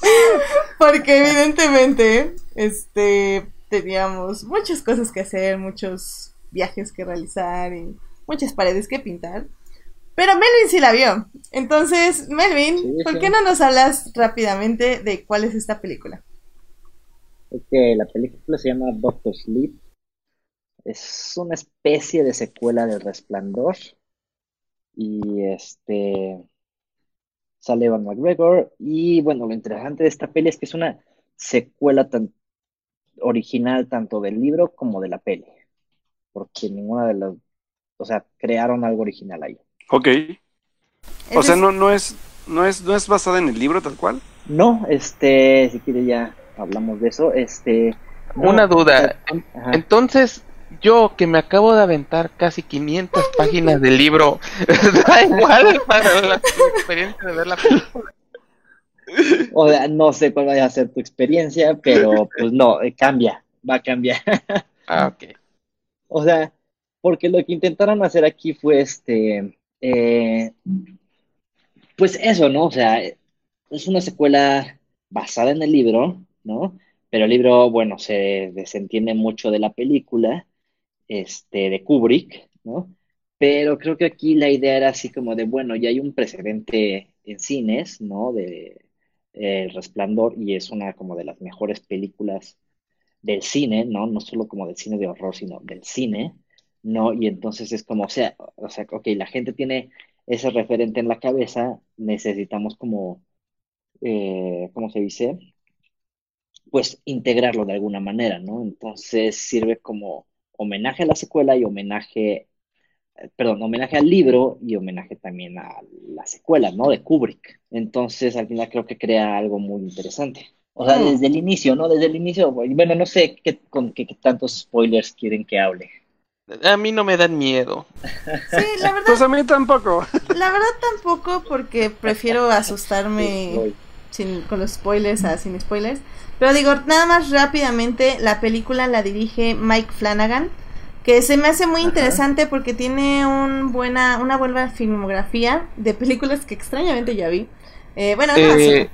Porque evidentemente, este, teníamos muchas cosas que hacer, muchos viajes que realizar y muchas paredes que pintar. Pero Melvin sí la vio. Entonces, Melvin, Sí, ¿por qué no nos hablas rápidamente de cuál es esta película? Que la película se llama Doctor Sleep. Es una especie de secuela del Resplandor. Y este sale Evan McGregor. Y bueno, lo interesante de esta peli es que es una secuela tan original tanto del libro como de la peli. Porque ninguna de las, o sea, crearon algo original ahí. Ok. O sea, no, no es, no es, no es basada en el libro tal cual. No, este, si quiere ya hablamos de eso. Este, no, Una duda. Entonces, yo que me acabo de aventar casi 500 páginas del libro, *laughs* da igual para la experiencia de ver la película. O sea, no sé cuál vaya a ser tu experiencia, pero pues no, eh, cambia, va a cambiar. *laughs* Ah, ok. O sea, porque lo que intentaron hacer aquí fue este, eh, pues eso, ¿no? O sea, es una secuela basada en el libro, ¿no? pero el libro, bueno, se desentiende mucho de la película, este, de Kubrick, ¿no? Pero creo que aquí la idea era así como de, bueno, ya hay un precedente en cines, ¿no? De El Resplandor, y es una como de las mejores películas del cine, ¿no? No solo como del cine de horror, sino del cine, ¿no? Y entonces es como, o sea, o sea, ok, la gente tiene ese referente en la cabeza, necesitamos como, eh, ¿cómo se dice? Pues integrarlo de alguna manera, ¿no? Entonces sirve como homenaje a la secuela y homenaje, perdón, homenaje al libro y homenaje también a la secuela, ¿no? De Kubrick. Entonces al final creo que crea algo muy interesante. O sea, Mm. desde el inicio, ¿no? Desde el inicio, bueno, no sé qué, con qué, qué tantos spoilers quieren que hable. A mí no me dan miedo. Sí, la *laughs* verdad, Pues a mí tampoco. *laughs* la verdad tampoco porque prefiero asustarme sin, con los spoilers a sin spoilers. Pero digo, nada más rápidamente, la película la dirige Mike Flanagan, que se me hace muy Ajá. interesante porque tiene un buena, una buena filmografía de películas que extrañamente ya vi. Eh, bueno, no, Eh,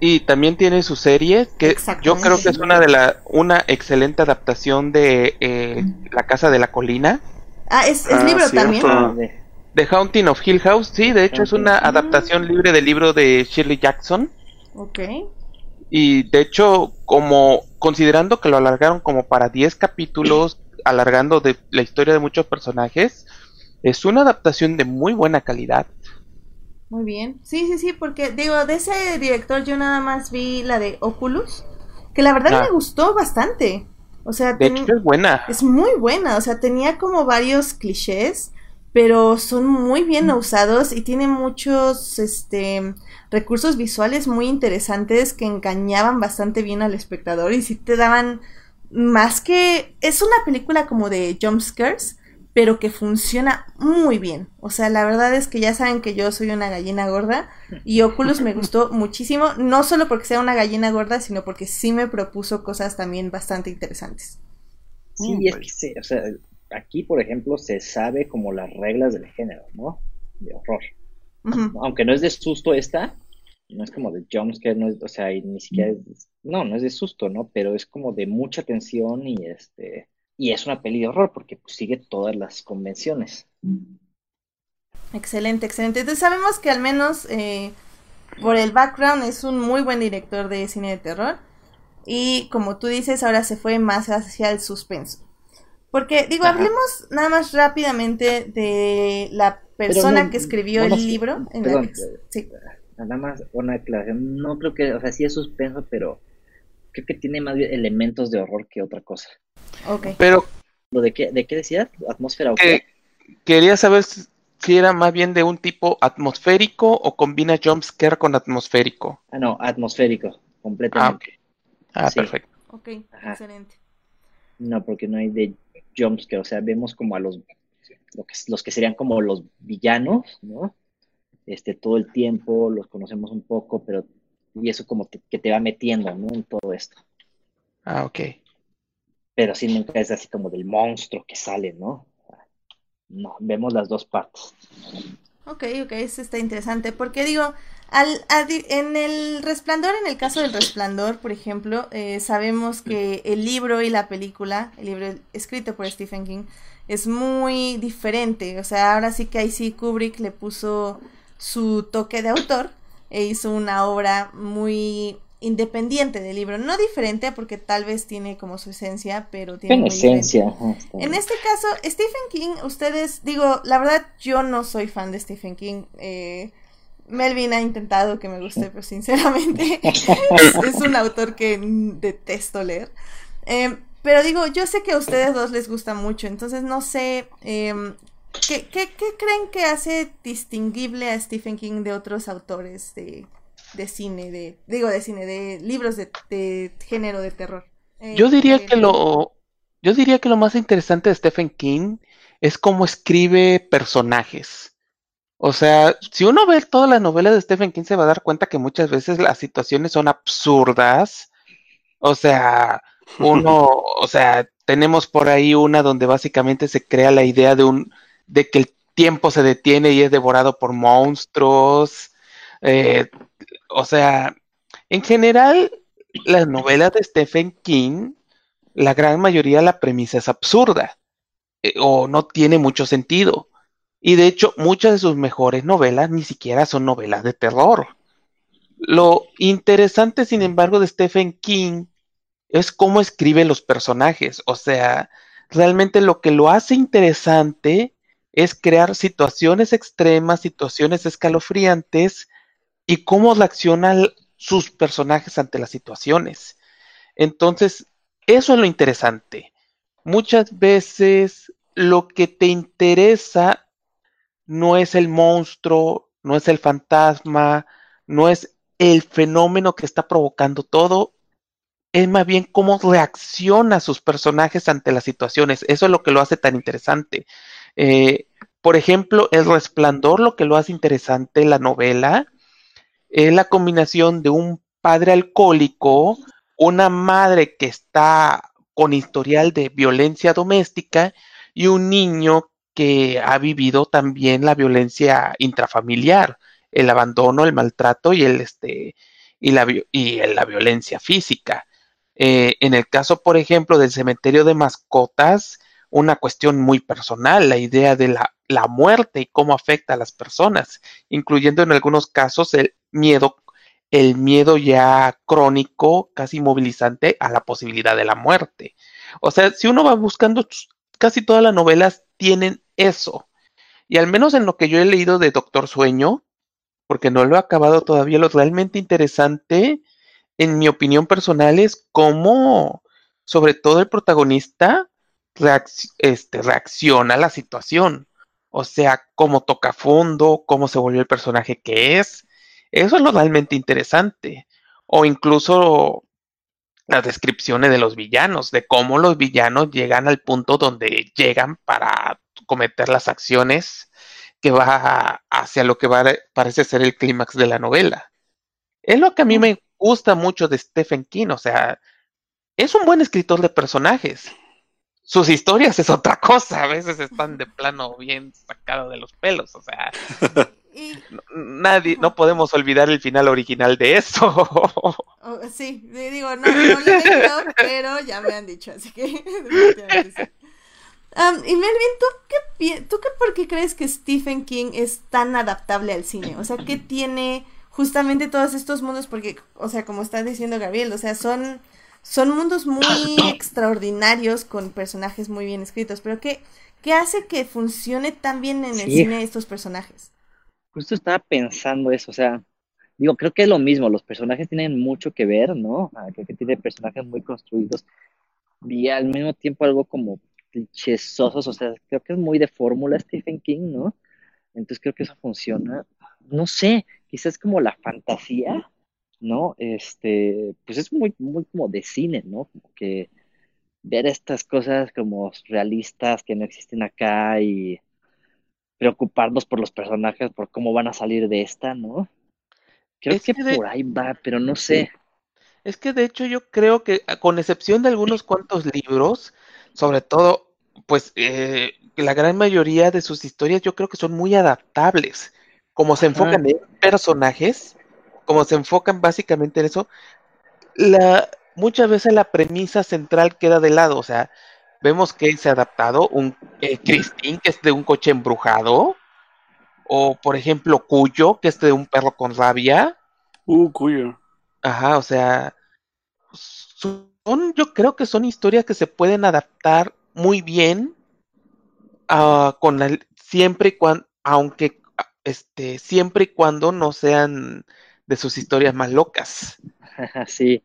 y también tiene su serie, que yo creo que es una de la, una excelente adaptación de eh, La Casa de la Colina. ah, es, es Ah, libro cierto. también. De- The Haunting of Hill House, sí, de hecho es una adaptación libre del libro de Shirley Jackson. Ok. Y de hecho, como considerando que lo alargaron como para 10 capítulos, alargando de la historia de muchos personajes, es una adaptación de muy buena calidad. Muy bien. Sí, sí, sí, porque digo, de ese director yo nada más vi la de Oculus, que la verdad Ah. me gustó bastante. O sea, De hecho, es buena. es muy buena, o sea, tenía como varios clichés, pero son muy bien usados y tiene muchos este recursos visuales muy interesantes que engañaban bastante bien al espectador y sí te daban más que es una película como de jump scares, pero que funciona muy bien. O sea, la verdad es que ya saben que yo soy una gallina gorda y Oculus me gustó *laughs* muchísimo, no solo porque sea una gallina gorda, sino porque sí me propuso cosas también bastante interesantes. Sí, Mm, es pues. que se, o sea, aquí, por ejemplo, se sabe como las reglas del género, ¿no? De horror. Aunque no es de susto esta, no es como de jumpscare, no es, o sea, ni siquiera es, no, no es de susto, ¿no? Pero es como de mucha tensión y este, y es una peli de horror porque pues, sigue todas las convenciones. Excelente, excelente. Entonces sabemos que al menos eh, por el background es un muy buen director de cine de terror. Y como tú dices, ahora se fue más hacia el suspenso. Porque, digo, Ajá. hablemos nada más rápidamente de la persona no, que escribió el libro. En perdón, la que- sí. Nada más una aclaración, no creo que, o sea, sí es suspenso, pero creo que tiene más elementos de horror que otra cosa. Ok. Pero ¿Lo de qué, de qué decías? ¿Atmósfera o qué? quería saber si era más bien de un tipo atmosférico o combina jumpscare con atmosférico. Ah, no, atmosférico, Ah, completamente. Ah, Sí. perfecto. Ok, Ajá. excelente. No, porque no hay de jumpscare, o sea, vemos como a los, lo que, los que serían como los villanos, ¿no? Este, todo el tiempo, los conocemos un poco, pero, y eso como te- que te va metiendo, ¿no? En todo esto. Ah, ok. Pero sí nunca es así como del monstruo que sale, ¿no? No, vemos las dos partes. Ok, ok, eso está interesante. Porque digo, al, en el resplandor, en el caso del resplandor, por ejemplo, eh, sabemos que el libro y la película, el libro escrito por Stephen King, es muy diferente. O sea, ahora sí que ahí sí Kubrick le puso su toque de autor e hizo una obra muy independiente del libro. No diferente, porque tal vez tiene como su esencia, pero tiene muy esencia. En este caso, Stephen King, ustedes, digo, la verdad, yo no soy fan de Stephen King. Eh, Melvin ha intentado que me guste, pero sinceramente *laughs* *laughs* es, un autor que detesto leer. Eh, pero digo, yo sé que a ustedes dos les gusta mucho, entonces no sé, em, ¿qué, qué, qué creen que hace distinguible a Stephen King de otros autores de, de cine, de digo, de cine, de libros de, de género de terror? Eh, Yo diría eh, que lo, yo diría que lo más interesante de Stephen King es cómo escribe personajes. O sea, si uno ve todas las novelas de Stephen King se va a dar cuenta que muchas veces las situaciones son absurdas. O sea, uno, *laughs* o sea, tenemos por ahí una donde básicamente se crea la idea de un, de que el tiempo se detiene y es devorado por monstruos. Eh, o sea, en general, las novelas de Stephen King, la gran mayoría la premisa es absurda eh, o no tiene mucho sentido. Y de hecho, muchas de sus mejores novelas ni siquiera son novelas de terror. Lo interesante, sin embargo, de Stephen King es cómo escribe los personajes. O sea, realmente lo que lo hace interesante es crear situaciones extremas, situaciones escalofriantes y cómo reaccionan sus personajes ante las situaciones. Entonces, eso es lo interesante. Muchas veces lo que te interesa no es el monstruo, no es el fantasma, no es el fenómeno que está provocando todo, es más bien cómo reacciona sus personajes ante las situaciones. Eso es lo que lo hace tan interesante. Eh, por ejemplo, El Resplandor, lo que lo hace interesante la novela, es la combinación de un padre alcohólico, una madre que está con historial de violencia doméstica y un niño que ha vivido también la violencia intrafamiliar, el abandono, el maltrato y el este y la, y la violencia física. Eh, en el caso, por ejemplo, del cementerio de mascotas, una cuestión muy personal, la idea de la, la muerte y cómo afecta a las personas, incluyendo en algunos casos el miedo, el miedo ya crónico, casi movilizante a la posibilidad de la muerte. O sea, si uno va buscando, casi todas las novelas tienen eso. Y al menos en lo que yo he leído de Doctor Sueño, porque no lo he acabado todavía, lo realmente interesante en mi opinión personal, es cómo, sobre todo el protagonista, este, reacciona a la situación. O sea, cómo toca fondo, cómo se volvió el personaje que es. Eso es lo realmente interesante. O incluso las descripciones de los villanos, de cómo los villanos llegan al punto donde llegan para cometer las acciones que va hacia lo que va, parece ser el clímax de la novela. Es lo que a mí me gusta mucho de Stephen King, o sea, es un buen escritor de personajes. Sus historias es otra cosa, a veces están de plano bien sacado de los pelos, o sea, *laughs* nadie, no podemos olvidar el final original de eso. *laughs* Oh, sí, digo, no, no lo he leído, *laughs* pero ya me han dicho, así que y Melvin, ¿tú qué, ¿tú qué por qué crees que Stephen King es tan adaptable al cine? O sea, ¿qué tiene justamente todos estos mundos, porque, o sea, como está diciendo Gabriel, o sea, son, son mundos muy extraordinarios con personajes muy bien escritos, pero ¿qué, qué hace que funcione tan bien en el cine estos personajes? Justo estaba pensando eso, o sea, digo, creo que es lo mismo, los personajes tienen mucho que ver, ¿no? Ah, creo que tiene personajes muy construidos y al mismo tiempo algo como clichésosos, o sea, creo que es muy de fórmula Stephen King, ¿no? Entonces creo que eso funciona. No sé, quizás como la fantasía, ¿no? Este, pues es muy, muy como de cine, ¿no? Como que ver estas cosas como realistas que no existen acá y preocuparnos por los personajes, por cómo van a salir de esta, ¿no? Creo que, por ahí va, pero no sé. Es que de hecho yo creo que, con excepción de algunos cuantos libros, sobre todo, pues eh, la gran mayoría de sus historias yo creo que son muy adaptables como se enfocan en personajes, como se enfocan básicamente en eso, la, muchas veces la premisa central queda de lado, o sea, vemos que se ha adaptado un eh, Christine, que es de un coche embrujado, o por ejemplo Cuyo, que es de un perro con rabia. Uh, Cuyo. Ajá, o sea, son, yo creo que son historias que se pueden adaptar muy bien uh, con la, siempre y cuando, aunque este, siempre y cuando no sean de sus historias más locas. *laughs* sí,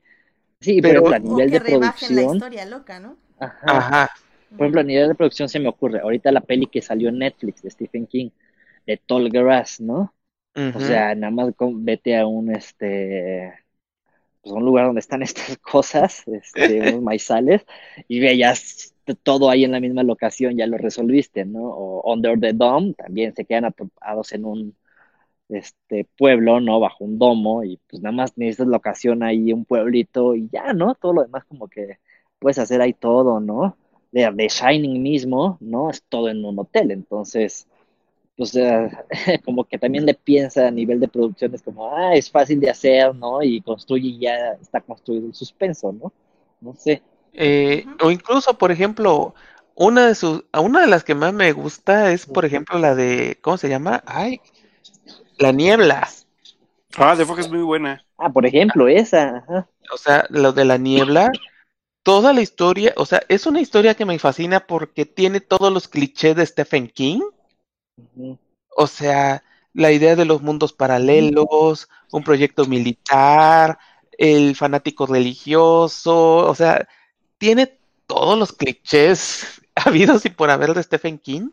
sí, pero a nivel de producción. la historia loca, ¿no? Ajá. Por ejemplo, a nivel de producción se me ocurre, ahorita la peli que salió en Netflix de Stephen King, de Tall Grass, ¿no? O sea, nada más vete a un este pues un lugar donde están *laughs* estas cosas, este, *laughs* unos maizales, y veías todo ahí en la misma locación, ya lo resolviste, ¿no? O Under the Dome, también se quedan atrapados en un este pueblo, ¿no? Bajo un domo, y pues nada más necesitas locación ahí, un pueblito, y ya, ¿no? Todo lo demás como que puedes hacer ahí todo, ¿no? De, de Shining mismo, ¿no? Es todo en un hotel, entonces pues eh, *laughs* como que también le piensa a nivel de producciones como, ah, es fácil de hacer, ¿no? Y construye y ya está construido el suspenso, ¿no? No sé. Eh, o incluso, por ejemplo, una de sus, una de las que más me gusta es, por ejemplo, la de, ¿cómo se llama? Ay, La Niebla. Ah, de Fox es muy buena. Ah, por ejemplo, esa. Ajá. O sea, lo de La Niebla, toda la historia, o sea, es una historia que me fascina porque tiene todos los clichés de Stephen King. O sea, la idea de los mundos paralelos, un proyecto militar, el fanático religioso, o sea, tiene todos los clichés *laughs* habidos y por haber de Stephen King,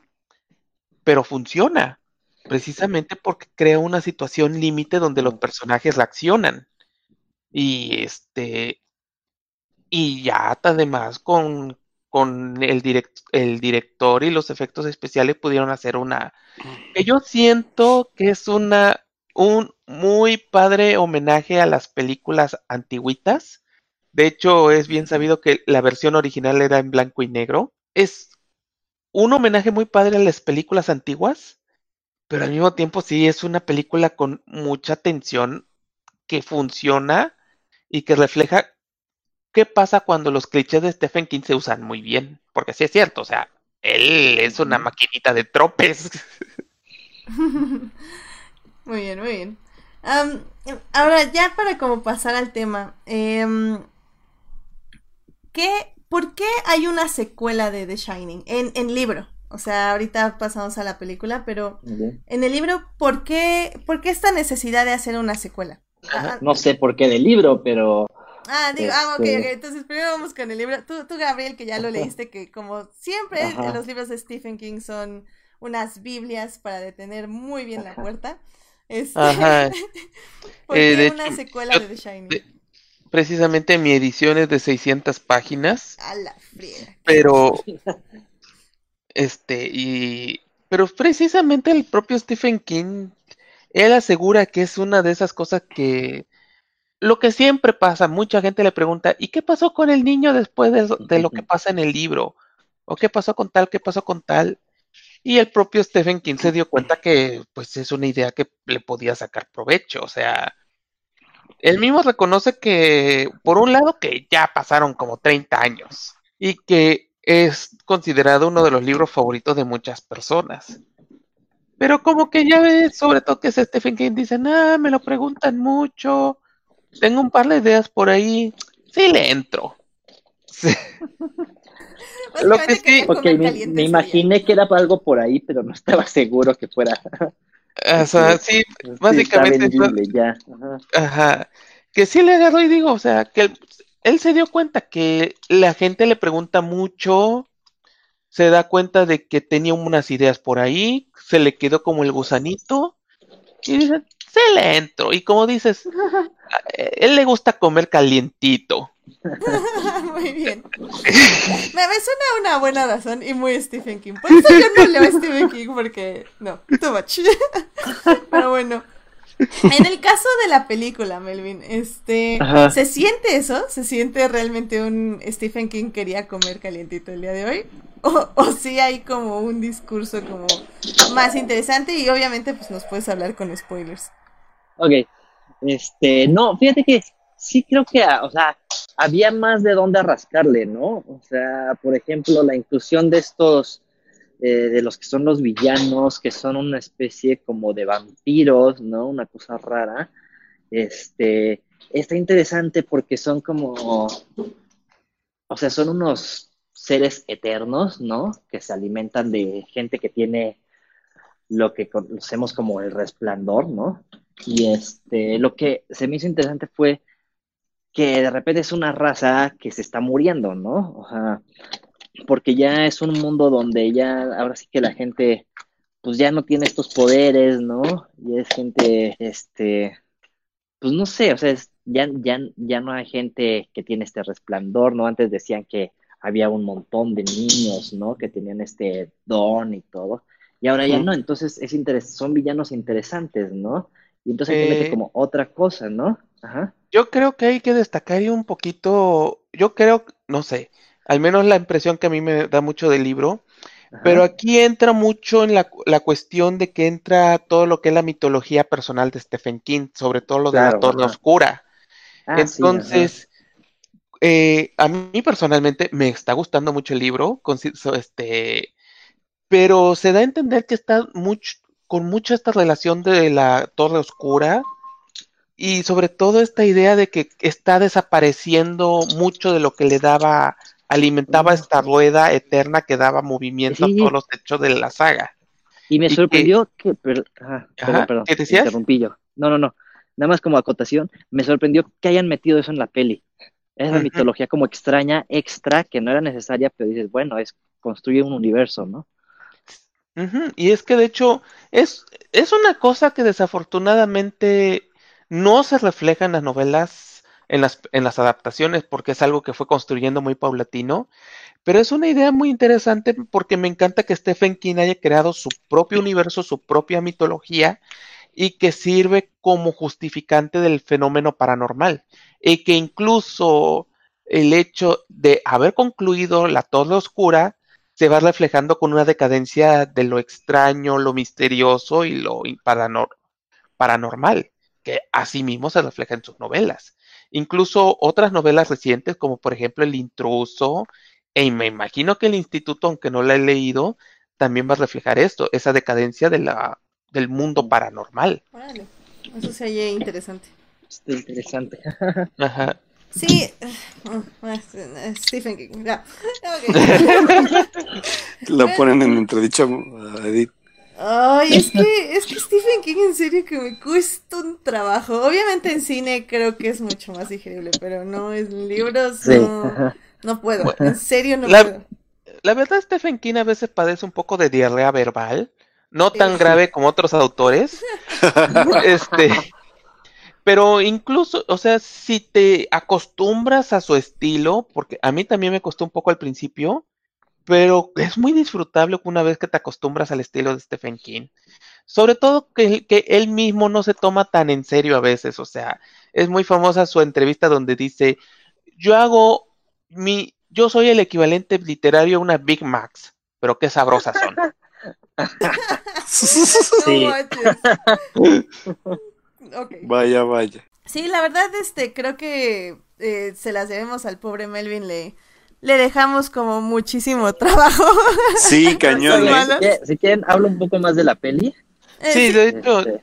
pero funciona, precisamente porque crea una situación límite donde los personajes reaccionan. Y este, y ya además con, con el, direct- el director y los efectos especiales pudieron hacer una, que yo siento que es una, un muy padre homenaje a las películas antigüitas. De hecho, es bien sabido que la versión original era en blanco y negro. Es un homenaje muy padre a las películas antiguas, pero al mismo tiempo sí es una película con mucha tensión que funciona y que refleja qué pasa cuando los clichés de Stephen King se usan muy bien. Porque sí es cierto, o sea, él es una maquinita de tropes. *laughs* Muy bien, muy bien. Am, ahora, ya para como pasar al tema, em, ¿qué, ¿por qué hay una secuela de The Shining en, en libro? O sea, ahorita pasamos a la película, pero en el libro, ¿por qué, por qué esta necesidad de hacer una secuela? Ah, No sé por qué del libro, pero Ah, digo, ah, ok, Este- ok, entonces primero vamos con el libro. Tú, tú, Gabriel, que ya lo *laughs* leíste, que como siempre Ajá. los libros de Stephen King son unas biblias para detener muy bien la puerta. Este, Ajá. *laughs* ¿por Eh, qué de una hecho, secuela yo- de The Shining? de- Precisamente mi edición es de 600 páginas, A la friega. pero *laughs* este y pero precisamente el propio Stephen King él asegura que es una de esas cosas que lo que siempre pasa, mucha gente le pregunta, ¿y qué pasó con el niño después de, de lo que pasa en el libro? ¿O qué pasó con tal, qué pasó con tal? Y el propio Stephen King se dio cuenta que pues es una idea que le podía sacar provecho, o sea, él mismo reconoce que por un lado que ya pasaron como 30 años y que es considerado uno de los libros favoritos de muchas personas. Pero como que ya ves, sobre todo que es Stephen King, dicen, ah, me lo preguntan mucho, tengo un par de ideas por ahí, sí le entro. Sí. Lo que Básicamente sí- me, me imaginé que era algo por ahí, pero no estaba seguro que fuera. O sea, sí, Sí, básicamente está vendible ya. Ajá. Ajá. Que sí le agarró y digo, o sea, que él, él se dio cuenta que la gente le pregunta mucho, se da cuenta de que tenía unas ideas por ahí, se le quedó como el gusanito y dice, se le entro. Y como dices, *laughs* a él le gusta comer calientito. *laughs* Muy bien. *laughs* Me, me suena una buena razón y muy Stephen King. Por eso yo no leo a Stephen King porque no, too much. Pero bueno. En el caso de la película, Melvin, este, Ajá. ¿se siente eso? ¿Se siente realmente un Stephen King quería comer calientito el día de hoy? O, o sí hay como un discurso como más interesante y obviamente pues nos puedes hablar con spoilers. Ok. Este, no, fíjate que sí creo que, ah, o sea, había más de dónde rascarle, ¿no? O sea, por ejemplo, la inclusión de estos, de los que son los villanos, que son una especie como de vampiros, ¿no? Una cosa rara. Este, está interesante porque son como, o sea, son unos seres eternos, ¿no? Que se alimentan de gente que tiene lo que conocemos como el resplandor, ¿no? Y este, lo que se me hizo interesante fue que de repente es una raza que se está muriendo, ¿no? O sea, porque ya es un mundo donde ya, ahora sí que la gente, pues ya no tiene estos poderes, ¿no? Y es gente, este, pues no sé, o sea, es- ya, ya, ya no hay gente que tiene este resplandor, ¿no? Antes decían que había un montón de niños, ¿no? Que tenían este don y todo. Y ahora ya no, entonces es interes- son villanos interesantes, ¿no? Y entonces te mete Eh, como otra cosa, ¿no? Ajá. Yo creo que hay que destacar un poquito, yo creo, no sé, al menos la impresión que a mí me da mucho del libro, Pero aquí entra mucho en la, la, cuestión de que entra todo lo que es la mitología personal de Stephen King, sobre todo lo de la Torre Oscura. Ah, Entonces, eh, a mí personalmente me está gustando mucho el libro, este, pero se da a entender que está mucho, con mucha esta relación de la Torre Oscura y sobre todo esta idea de que está desapareciendo mucho de lo que le daba, alimentaba esta rueda eterna que daba movimiento a todos los hechos de la saga. Y me sorprendió que, perdón, ¿Qué decías? interrumpí yo. No, no, no. Nada más como acotación, me sorprendió que hayan metido eso en la peli. Es la mitología como extraña, extra, que no era necesaria, pero dices, bueno, es construye un universo, ¿no? Y es que de hecho es, es una cosa que desafortunadamente no se refleja en las novelas, en las, en las adaptaciones, porque es algo que fue construyendo muy paulatino, pero es una idea muy interesante porque me encanta que Stephen King haya creado su propio universo, su propia mitología, y que sirve como justificante del fenómeno paranormal, y que incluso el hecho de haber concluido la Torre Oscura se va reflejando con una decadencia de lo extraño, lo misterioso y lo paranormal que asimismo se refleja en sus novelas. Incluso otras novelas recientes, como por ejemplo El intruso, y me imagino que el instituto, aunque no la he leído, también va a reflejar esto, esa decadencia de la, del mundo paranormal. Vale. Eso se oye interesante. Está interesante. Ajá. Sí, Stephen King. Lo *laughs* ponen en entredicho Edith. Ay, es que, es que Stephen King en serio que me cuesta un trabajo. Obviamente en cine creo que es mucho más digerible, pero no, en libros no, no puedo. En serio no puedo. La verdad, Stephen King a veces padece un poco de diarrea verbal. No tan grave como otros autores. *laughs* este. Pero incluso, o sea, si te acostumbras a su estilo, porque a mí también me costó un poco al principio, pero es muy disfrutable una vez que te acostumbras al estilo de Stephen King. Sobre todo que, que, él mismo no se toma tan en serio a veces, o sea, es muy famosa su entrevista donde dice, yo hago mi, yo soy el equivalente literario a una Big Macs, pero qué sabrosas son. *laughs* sí. Vaya, vaya. Sí, la verdad, este, creo que eh, se las debemos al pobre Melvin Le le dejamos como muchísimo *laughs* trabajo. Sí, cañón. ¿eh? Si quieren, hablo un poco más de la peli. Eh, sí, de hecho, este,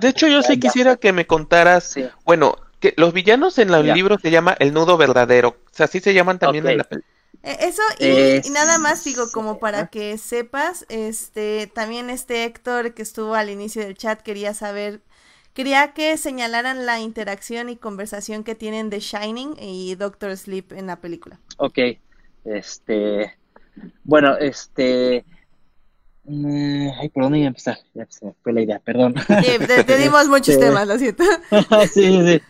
de hecho yo sí quisiera que me contaras, bueno, que los villanos en el libro se llama el nudo verdadero, o sea, así se llaman también en la peli. Eh, eso y, nada más digo como para que sepas, este también este Héctor que estuvo al inicio del chat quería saber Quería que señalaran la interacción y conversación que tienen de Shining y Doctor Sleep en la película. Ok, este, bueno, este, mm, ay, ¿por dónde iba a empezar? Ya se me fue la idea, perdón. Sí, te, *laughs* dimos muchos este, temas, lo siento. *laughs* sí, sí.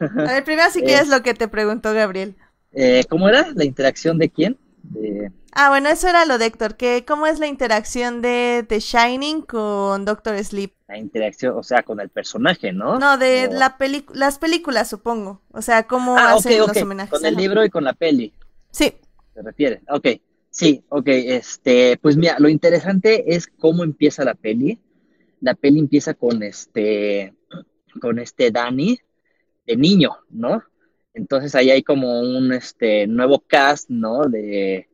A ver, primero sí que es lo que te preguntó Gabriel. Eh, ¿Cómo era? ¿La interacción de quién? Ah, bueno, eso era lo de Héctor, que ¿cómo es la interacción de The Shining con Doctor Sleep? La interacción, o sea, con el personaje, ¿no? No, de la las películas, supongo. O sea, cómo ah, hacen los homenajes. Con el libro y con la peli. Sí. ¿Se refiere? Ok. Sí, ok. Este, pues mira, lo interesante es cómo empieza la peli. La peli empieza con este, con este Danny de niño, ¿no? Entonces ahí hay como un este, nuevo cast, ¿no? De,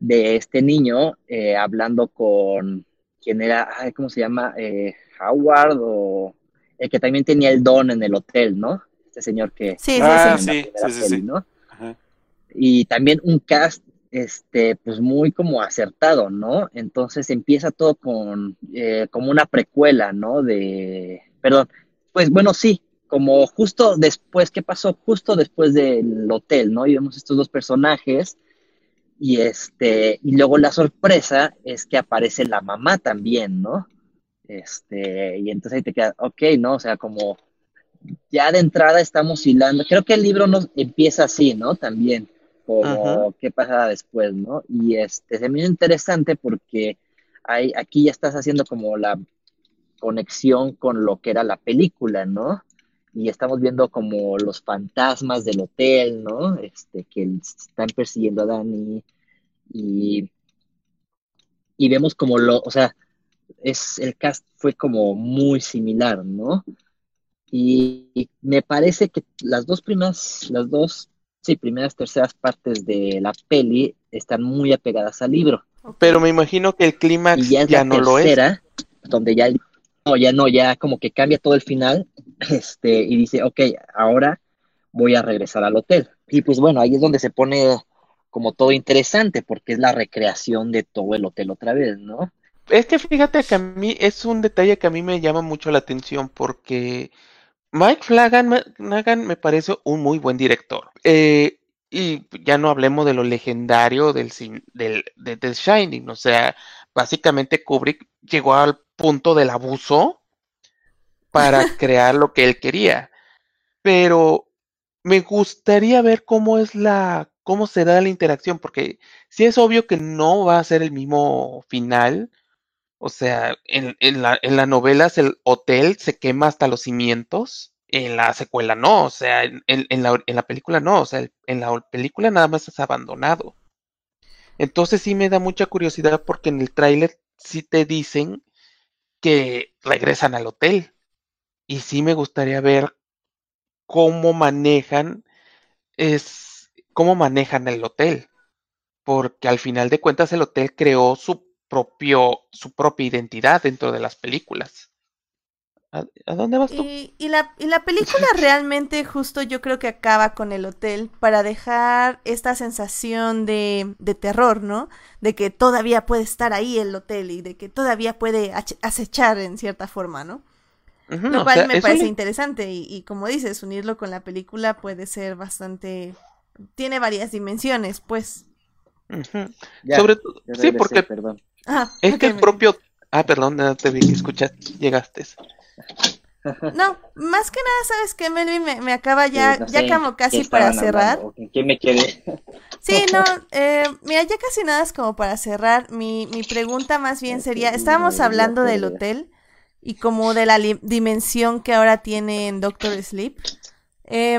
de este niño eh, hablando con quien era, ¿cómo se llama? Eh, Howard o el que también tenía el don en el hotel, ¿no? Este señor que... Sí, sí, sí, sí, sí, ¿no? Y también un cast, este, pues muy como acertado, ¿no? Entonces empieza todo con, eh, como una precuela, ¿no? De, perdón, pues bueno, sí, como justo después, ¿qué pasó? Justo después del hotel, ¿no? Y vemos estos dos personajes y este, y luego la sorpresa es que aparece la mamá también, ¿no? Este, y entonces ahí te queda, ok, ¿no? O sea, como ya de entrada estamos hilando. Creo que el libro nos empieza así, ¿no? También, como qué pasa después, ¿no? Y este, es muy interesante porque hay, aquí ya estás haciendo como la conexión con lo que era la película, ¿no? Y estamos viendo como los fantasmas del hotel, ¿no? Este, que están persiguiendo a Dani y, y vemos como lo, o sea, es, el cast fue como muy similar, ¿no? Y, me parece que las dos primeras, las dos, sí, primeras, terceras partes de la peli están muy apegadas al libro. Pero me imagino que el clima ya, no lo es. Donde ya, no, ya no, ya como que cambia todo el final, este, y dice, ok, ahora voy a regresar al hotel. Y pues bueno, ahí es donde se pone como todo interesante, porque es la recreación de todo el hotel otra vez, ¿no? Es que fíjate que a mí es un detalle que a mí me llama mucho la atención porque Mike Flanagan me parece un muy buen director. Eh, y ya no hablemos de lo legendario del, del de The Shining. O sea, básicamente Kubrick llegó al punto del abuso para *laughs* crear lo que él quería. Pero me gustaría ver cómo es la, cómo se da la interacción, porque si es obvio que no va a ser el mismo final, o sea, en, en, la, en las novelas el hotel se quema hasta los cimientos. En la secuela no, o sea, en, en, la, en la película no, o sea, en la película nada más es abandonado. Entonces sí me da mucha curiosidad porque en el tráiler sí te dicen que regresan al hotel. Y sí me gustaría ver cómo manejan es cómo manejan el hotel. Porque al final de cuentas el hotel creó su propio, su propia identidad dentro de las películas. ¿A, dónde vas tú? Y, la, y la película *laughs* realmente justo yo creo que acaba con el hotel para dejar esta sensación de, de terror, ¿no? De que todavía puede estar ahí el hotel y de que todavía puede acechar en cierta forma, ¿no? Lo cual me parece interesante y, y, como dices, unirlo con la película puede ser bastante... Tiene varias dimensiones, pues. Sobre todo, sí, porque perdón. Ah, es que el propio... Ah, perdón, te vi que escuchaste, llegaste. No, más que nada, ¿sabes qué, Melvin? Me, acaba ya, ya como casi para cerrar. ¿Qué me quedé? Sí, no, *laughs* eh, mira, ya casi nada es como para cerrar. Mi, mi pregunta más bien sería, estábamos hablando del hotel y como de la dimensión que ahora tiene en Doctor Sleep. Eh,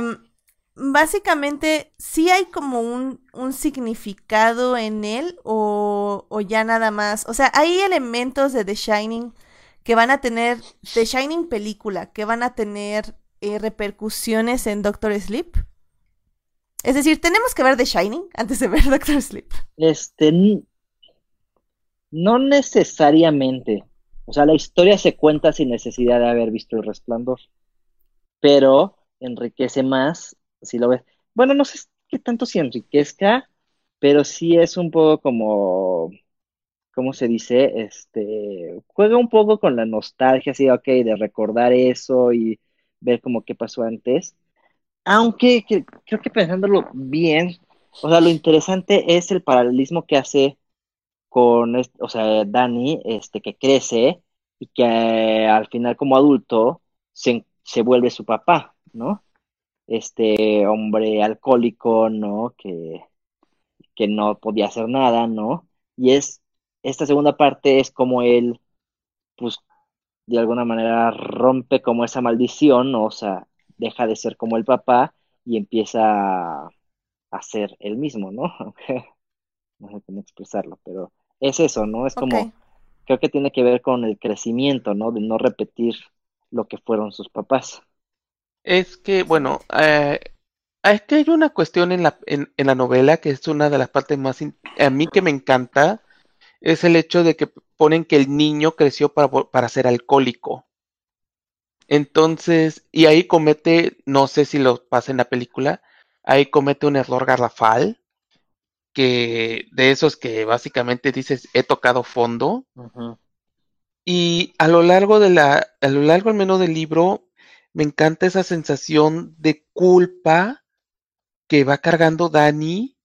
básicamente, ¿sí hay como un, un significado en él o, o, ya nada más? O sea, ¿hay elementos de The Shining que van a tener, The Shining película, que van a tener eh, repercusiones en Doctor Sleep? Es decir, ¿tenemos que ver The Shining antes de ver *laughs* Doctor Sleep? Este, no necesariamente. O sea, la historia se cuenta sin necesidad de haber visto el resplandor, pero enriquece más si lo ves. Bueno, no sé qué tanto si enriquezca, pero sí es un poco como, ¿cómo se dice? Este, juega un poco con la nostalgia, así, ok, de recordar eso y ver como qué pasó antes. Aunque creo que pensándolo bien, o sea, lo interesante es el paralelismo que hace con, o sea, Dani, este, que crece y que al final como adulto se, se vuelve su papá, ¿no? este hombre alcohólico, ¿no? Que, que no podía hacer nada, ¿no? Y es, esta segunda parte es como él, pues, de alguna manera rompe como esa maldición, o sea, deja de ser como el papá y empieza a, ser él mismo, ¿no? *laughs* no sé cómo expresarlo, pero es eso, ¿no? Es como, creo que tiene que ver con el crecimiento, ¿no? De no repetir lo que fueron sus papás. Es que, bueno, eh, es que hay una cuestión en la, en, la novela que es una de las partes más, a mí que me encanta, es el hecho de que ponen que el niño creció para, para ser alcohólico. Entonces, y ahí comete, no sé si lo pasa en la película, ahí comete un error garrafal, que de esos que básicamente dices, he tocado fondo. Y a lo largo de la, a lo largo al menos del libro, me encanta esa sensación de culpa que va cargando Dani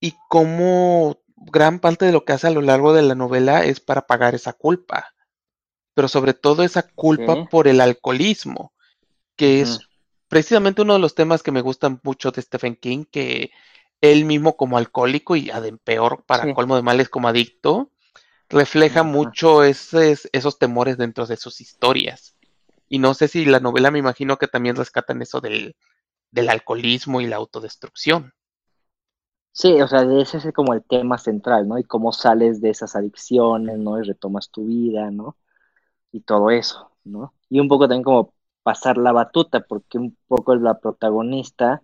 y cómo gran parte de lo que hace a lo largo de la novela es para pagar esa culpa. Pero sobre todo esa culpa por el alcoholismo, que es precisamente uno de los temas que me gustan mucho de Stephen King, que él mismo como alcohólico y peor para colmo de males como adicto, refleja mucho esos temores dentro de sus historias. Y no sé si la novela me imagino que también rescatan eso del, del alcoholismo y la autodestrucción. Sí, o sea, ese es como el tema central, ¿no? Y cómo sales de esas adicciones, ¿no? Y retomas tu vida, ¿no? Y todo eso, ¿no? Y un poco también como pasar la batuta, porque un poco la protagonista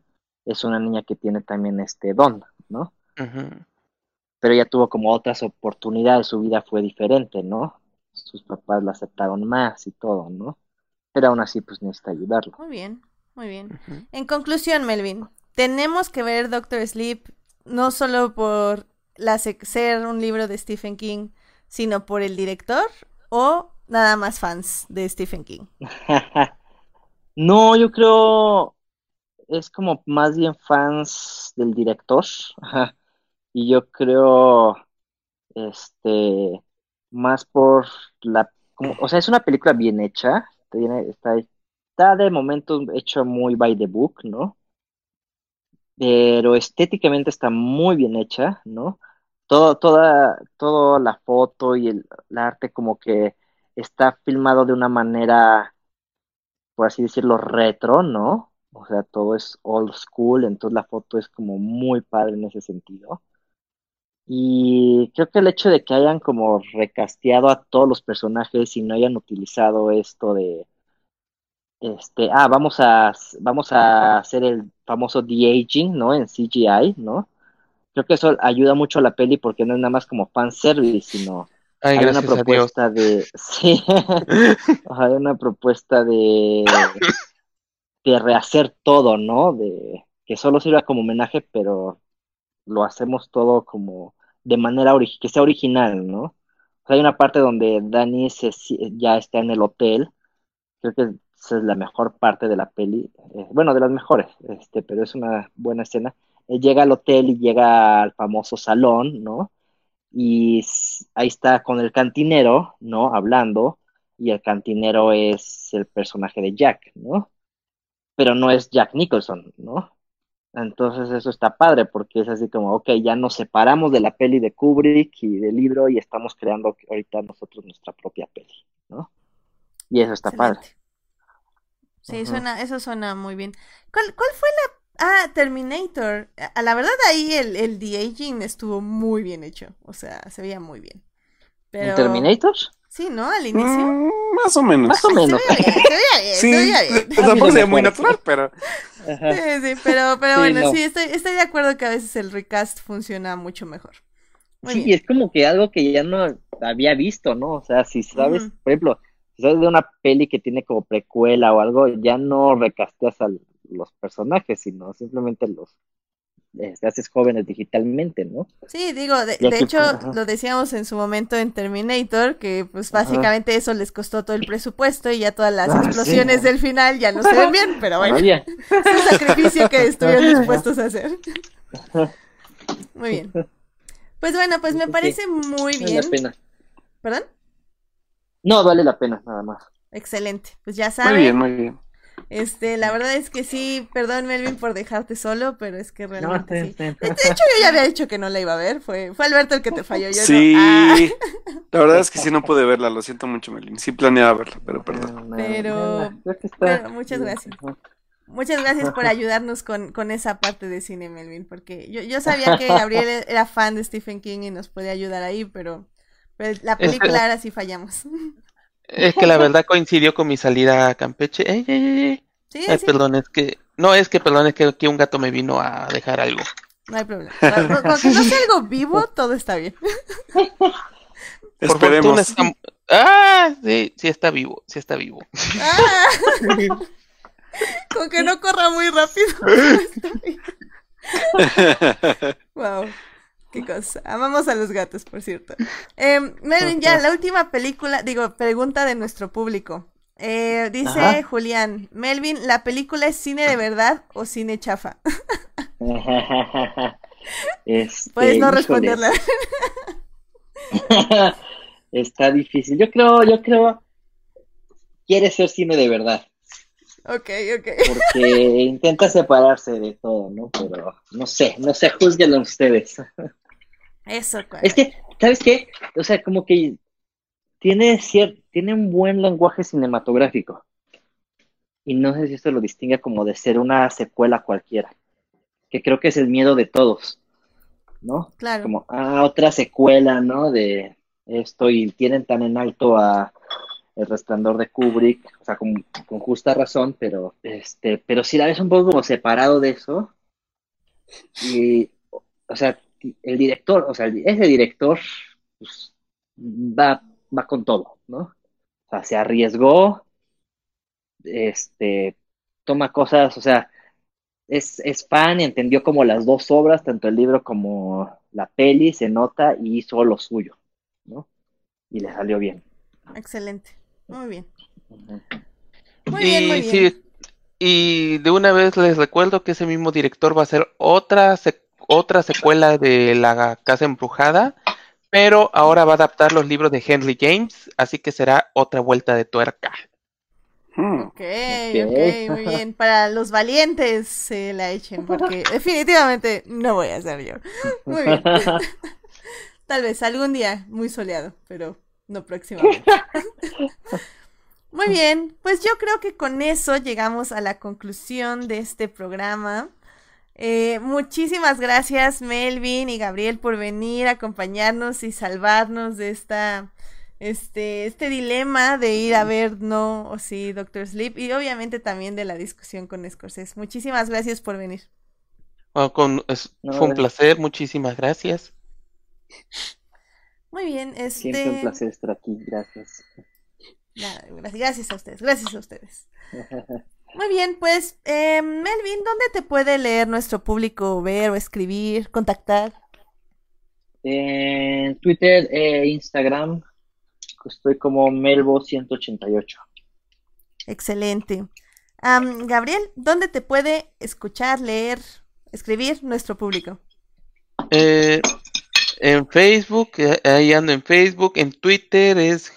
es una niña que tiene también este don, ¿no? Pero ella tuvo como otras oportunidades, su vida fue diferente, ¿no? Sus papás la aceptaron más y todo, ¿no? Pero aún así, pues necesita ayudarlo. Muy bien, muy bien. En conclusión, Melvin, tenemos que ver Doctor Sleep no solo por la ser un libro de Stephen King, sino por el director o nada más fans de Stephen King. *laughs* no, yo creo es como más bien fans del director. y yo creo este más por la o sea, es una película bien hecha, está, está de momento hecho muy by the book, ¿no? pero estéticamente está muy bien hecha, ¿no? Todo, toda, toda la foto y el, arte como que está filmado de una manera, por así decirlo, retro, ¿no? O sea, todo es old school, entonces la foto es como muy padre en ese sentido. Y creo que el hecho de que hayan como recasteado a todos los personajes y no hayan utilizado esto de, este, ah, vamos a, vamos a hacer el famoso de-aging, ¿no? En CGI, ¿no? Creo que eso ayuda mucho a la peli porque no es nada más como fan service, sino *laughs* *laughs* hay una propuesta de, sí, hay una propuesta de, de rehacer todo, ¿no? De que solo sirva como homenaje, pero lo hacemos todo como de manera que sea original, ¿no? hay una parte donde Dani se, ya está en el hotel, creo que esa es la mejor parte de la peli, eh, bueno, de las mejores, este, pero es una buena escena. llega al hotel y llega al famoso salón, ¿no? Y ahí está con el cantinero, ¿no? Hablando, y el cantinero es el personaje de Jack, ¿no? Pero no es Jack Nicholson, ¿no? Entonces eso está padre porque es así como, ok, ya nos separamos de la peli de Kubrick y del libro y estamos creando ahorita nosotros nuestra propia peli, ¿no? Y eso está padre. Sí, suena, eso suena muy bien. ¿Cuál, cuál fue la Ah, Terminator. A la verdad ahí el, el de-aging estuvo muy bien hecho. O sea, se veía muy bien. Pero... ¿Terminator? Sí, ¿no? Al inicio. Mm, más o menos. Más o menos. Se veía bien, se veía bien. Sí, tampoco muy *laughs* natural, pero... Sí, sí, pero, pero bueno, sí, estoy, estoy de acuerdo que a veces el recast funciona mucho mejor. sí, es como que algo que ya no había visto, ¿no? O sea, si sabes, por ejemplo, de una peli que tiene como precuela o algo, ya no recasteas a los personajes, sino simplemente los haces jóvenes digitalmente, ¿no? Sí, digo, de, hecho lo decíamos en su momento en Terminator, que pues básicamente eso les costó todo el presupuesto y ya todas las ah, explosiones del final ya no se ven bien, pero bueno, es un sacrificio que estuvieron dispuestos a hacer. Muy bien. Pues bueno, pues me parece muy bien. ¿Perdón? No, vale la pena, nada más. Excelente. Pues ya saben. Muy bien, muy bien. Este, la verdad es que sí, perdón Melvin por dejarte solo, pero es que realmente sí. De, hecho, yo ya había dicho que no la iba a ver, fue, fue Alberto el que te falló. Yo sí, ah. la verdad es que sí no pude verla, lo siento mucho Melvin, sí planeaba verla, pero perdón. Pero, pero muchas gracias. Muchas gracias por *laughs* ayudarnos con, con esa parte de cine, Melvin, porque yo, yo sabía que Gabriel era fan de Stephen King y nos podía ayudar ahí, pero pues, la película ahora sí fallamos. *laughs* Es que la verdad coincidió con mi salida a Campeche. Ey, ey, ey. Sí, perdón, es que. No, es que perdón, es que aquí un gato me vino a dejar algo. No hay problema. Cuando no sea algo vivo, *laughs* todo está bien. *laughs* Esperemos. Ah, sí, sí está vivo, sí está vivo. Ah. *laughs* con que no corra muy rápido. wow. Qué cosa. Amamos a los gatos, por cierto. Eh, ya, la última película, digo, pregunta de nuestro público. Eh, dice Julián, Melvin, ¿la película es cine de verdad o cine chafa? Este, *laughs* Puedes no responderla. *laughs* Está difícil. Yo creo, yo creo, quiere ser cine de verdad. Ok, ok. Porque *laughs* intenta separarse de todo, ¿no? Pero no sé, no sé, juzguenlo ustedes. Eso, Es que, ¿sabes qué? O sea, como que tiene, cierto, tiene un buen lenguaje cinematográfico. Y no sé si esto lo distingue como de ser una secuela cualquiera. Que creo que es el miedo de todos. ¿no? Claro. Como, ah, otra secuela, ¿no? De esto y tienen tan en alto a El Resplandor de Kubrick, o sea, con, con justa razón, pero, este, pero si la ves un poco como separado de eso, y, o sea, el director, o sea, ese director, pues, va, va con todo, ¿no? O sea, se arriesgó, este, toma cosas, o sea, es, es fan y entendió como las dos obras, tanto el libro como la peli, se nota y hizo lo suyo, ¿no? Y le salió bien. Excelente. Muy bien. Muy bien, muy y bien. sí, y de una vez les recuerdo que ese mismo director va a hacer otra sec- otra secuela de La Casa Embrujada, pero ahora va a adaptar los libros de Henry James, así que será otra vuelta de tuerca. Hmm. Ok, Ok. muy bien. Para los valientes se la echen, porque *laughs* definitivamente no voy a hacer yo. Muy bien. *laughs* Tal vez algún día muy soleado, pero no próximamente. Muy bien, pues yo creo que con eso llegamos a la conclusión de este programa. Eh, muchísimas gracias Melvin y Gabriel por venir a acompañarnos y salvarnos de esta este, este dilema de ir a ver no o sí Doctor Sleep y obviamente también de la discusión con Scorsese. Muchísimas gracias por venir. Con- es- No, fue un placer, muchísimas gracias. Muy bien, Siempre un este placer estar aquí, gracias. nada, gracias, gracias a ustedes, gracias a ustedes. *laughs* Muy bien, pues eh, Melvin, ¿dónde te puede leer nuestro público, ver o escribir, contactar? En Twitter e Instagram estoy como Melbo188. Excelente. Gabriel, ¿dónde te puede escuchar, leer, escribir nuestro público? Eh, en Facebook, eh, ahí ando en Facebook, en Twitter es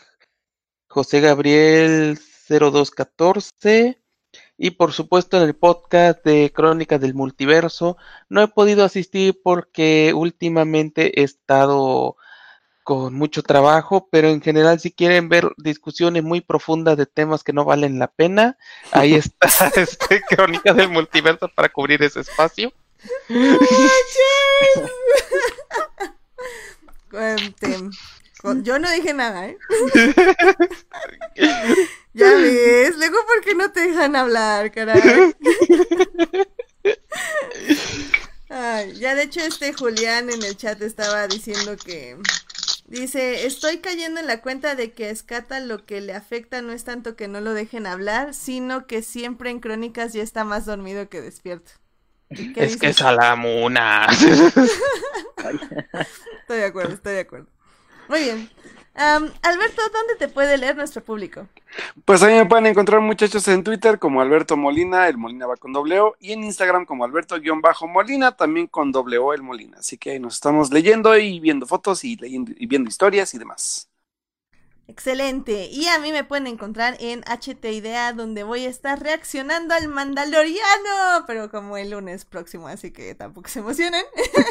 José Gabriel 0214 y por supuesto en el podcast de Crónicas del Multiverso. No he podido asistir porque últimamente he estado con mucho trabajo, pero en general si quieren ver discusiones muy profundas de temas que no valen la pena, ahí *laughs* está *laughs* este Crónicas del Multiverso para cubrir ese espacio. *laughs* Yo no dije nada, ¿eh? Ya *laughs* ves, luego ¿por qué no te dejan hablar, caray? *laughs* Ay, ya de hecho este Julián en el chat estaba diciendo que dice, estoy cayendo en la cuenta de que a Escata lo que le afecta no es tanto que no lo dejen hablar, sino que siempre en crónicas ya está más dormido que despierto. ¿Y qué Es que dices? Salamuna. *laughs* Estoy de acuerdo, estoy de acuerdo. Muy bien. Alberto, ¿dónde te puede leer nuestro público? Pues ahí me pueden encontrar muchachos en Twitter como Alberto Molina, el Molina va con doble O, y en Instagram como Alberto-Molina, también con doble O el Molina. Así que ahí nos estamos leyendo y viendo fotos y leyendo y viendo historias y demás. Excelente. Y a mí me pueden encontrar en HT Idea, donde voy a estar reaccionando al Mandaloriano, pero como el lunes próximo, así que tampoco se emocionen.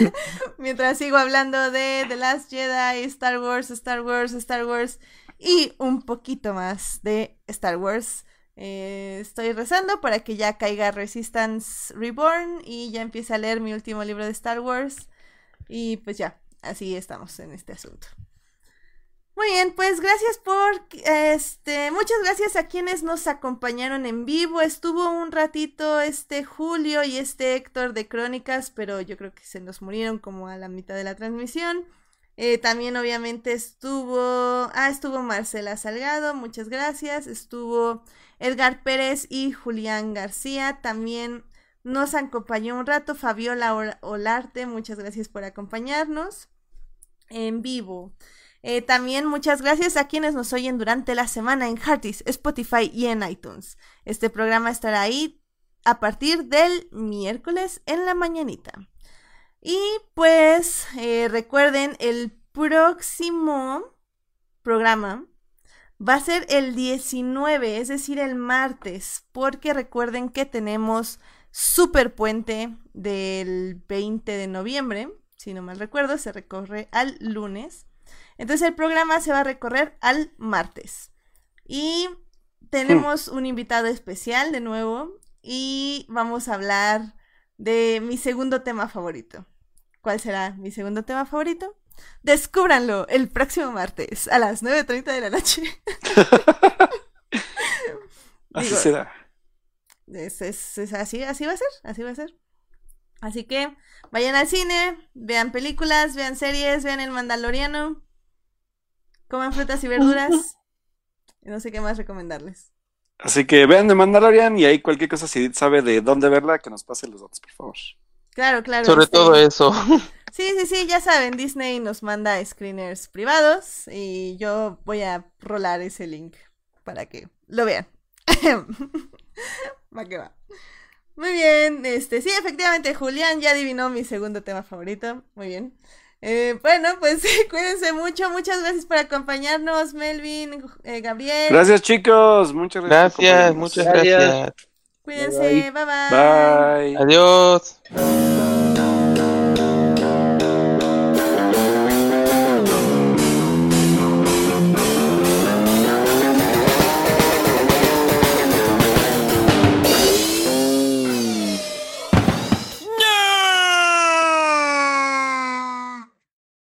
*laughs* Mientras sigo hablando de The Last Jedi, Star Wars, Star Wars, Star Wars y un poquito más de Star Wars. Eh, estoy rezando para que ya caiga Resistance Reborn y ya empiece a leer mi último libro de Star Wars. Y pues ya, así estamos en este asunto. Muy bien, pues gracias por este, muchas gracias a quienes nos acompañaron en vivo. Estuvo un ratito este Julio y este Héctor de Crónicas, pero yo creo que se nos murieron como a la mitad de la transmisión. Eh, también obviamente estuvo, ah, estuvo Marcela Salgado, muchas gracias. Estuvo Edgar Pérez y Julián García. También nos acompañó un rato Fabiola Ol- Olarte, muchas gracias por acompañarnos en vivo. Eh, también muchas gracias a quienes nos oyen durante la semana en Heartis, Spotify y en iTunes. Este programa estará ahí a partir del miércoles en la mañanita. Y pues eh, recuerden, el próximo programa va a ser el 19, es decir, el martes, porque recuerden que tenemos super puente del 20 de noviembre, si no mal recuerdo, se recorre al lunes. Entonces el programa se va a recorrer al martes. Y tenemos un invitado especial de nuevo y vamos a hablar de mi segundo tema favorito. cuál será mi segundo tema favorito. Descúbranlo el próximo martes a las 9.30 de la noche. *laughs* Así Digo, será. Es, es- es así, así va a ser, así va a ser. Así que vayan al cine, vean películas, vean series, vean El Mandaloriano, coman frutas y verduras. Y no sé qué más recomendarles. Así que vean The Mandalorian y ahí cualquier cosa, si Edith sabe de dónde verla, que nos pase los datos, por favor. Claro, claro. Sobre este, todo eso. *laughs* Sí, sí, sí, ya saben, Disney nos manda screeners privados y yo voy a rolar ese link para que lo vean. *laughs* va que va. Muy bien, este, sí, efectivamente, Julián ya adivinó mi segundo tema favorito. Muy bien. Eh, bueno, pues *laughs* cuídense mucho, muchas gracias por acompañarnos, Melvin, eh, Gabriel. Gracias, chicos. Muchas gracias. Gracias, muchas Gracias. gracias. Cuídense, bye bye. Bye. Adiós. Bye.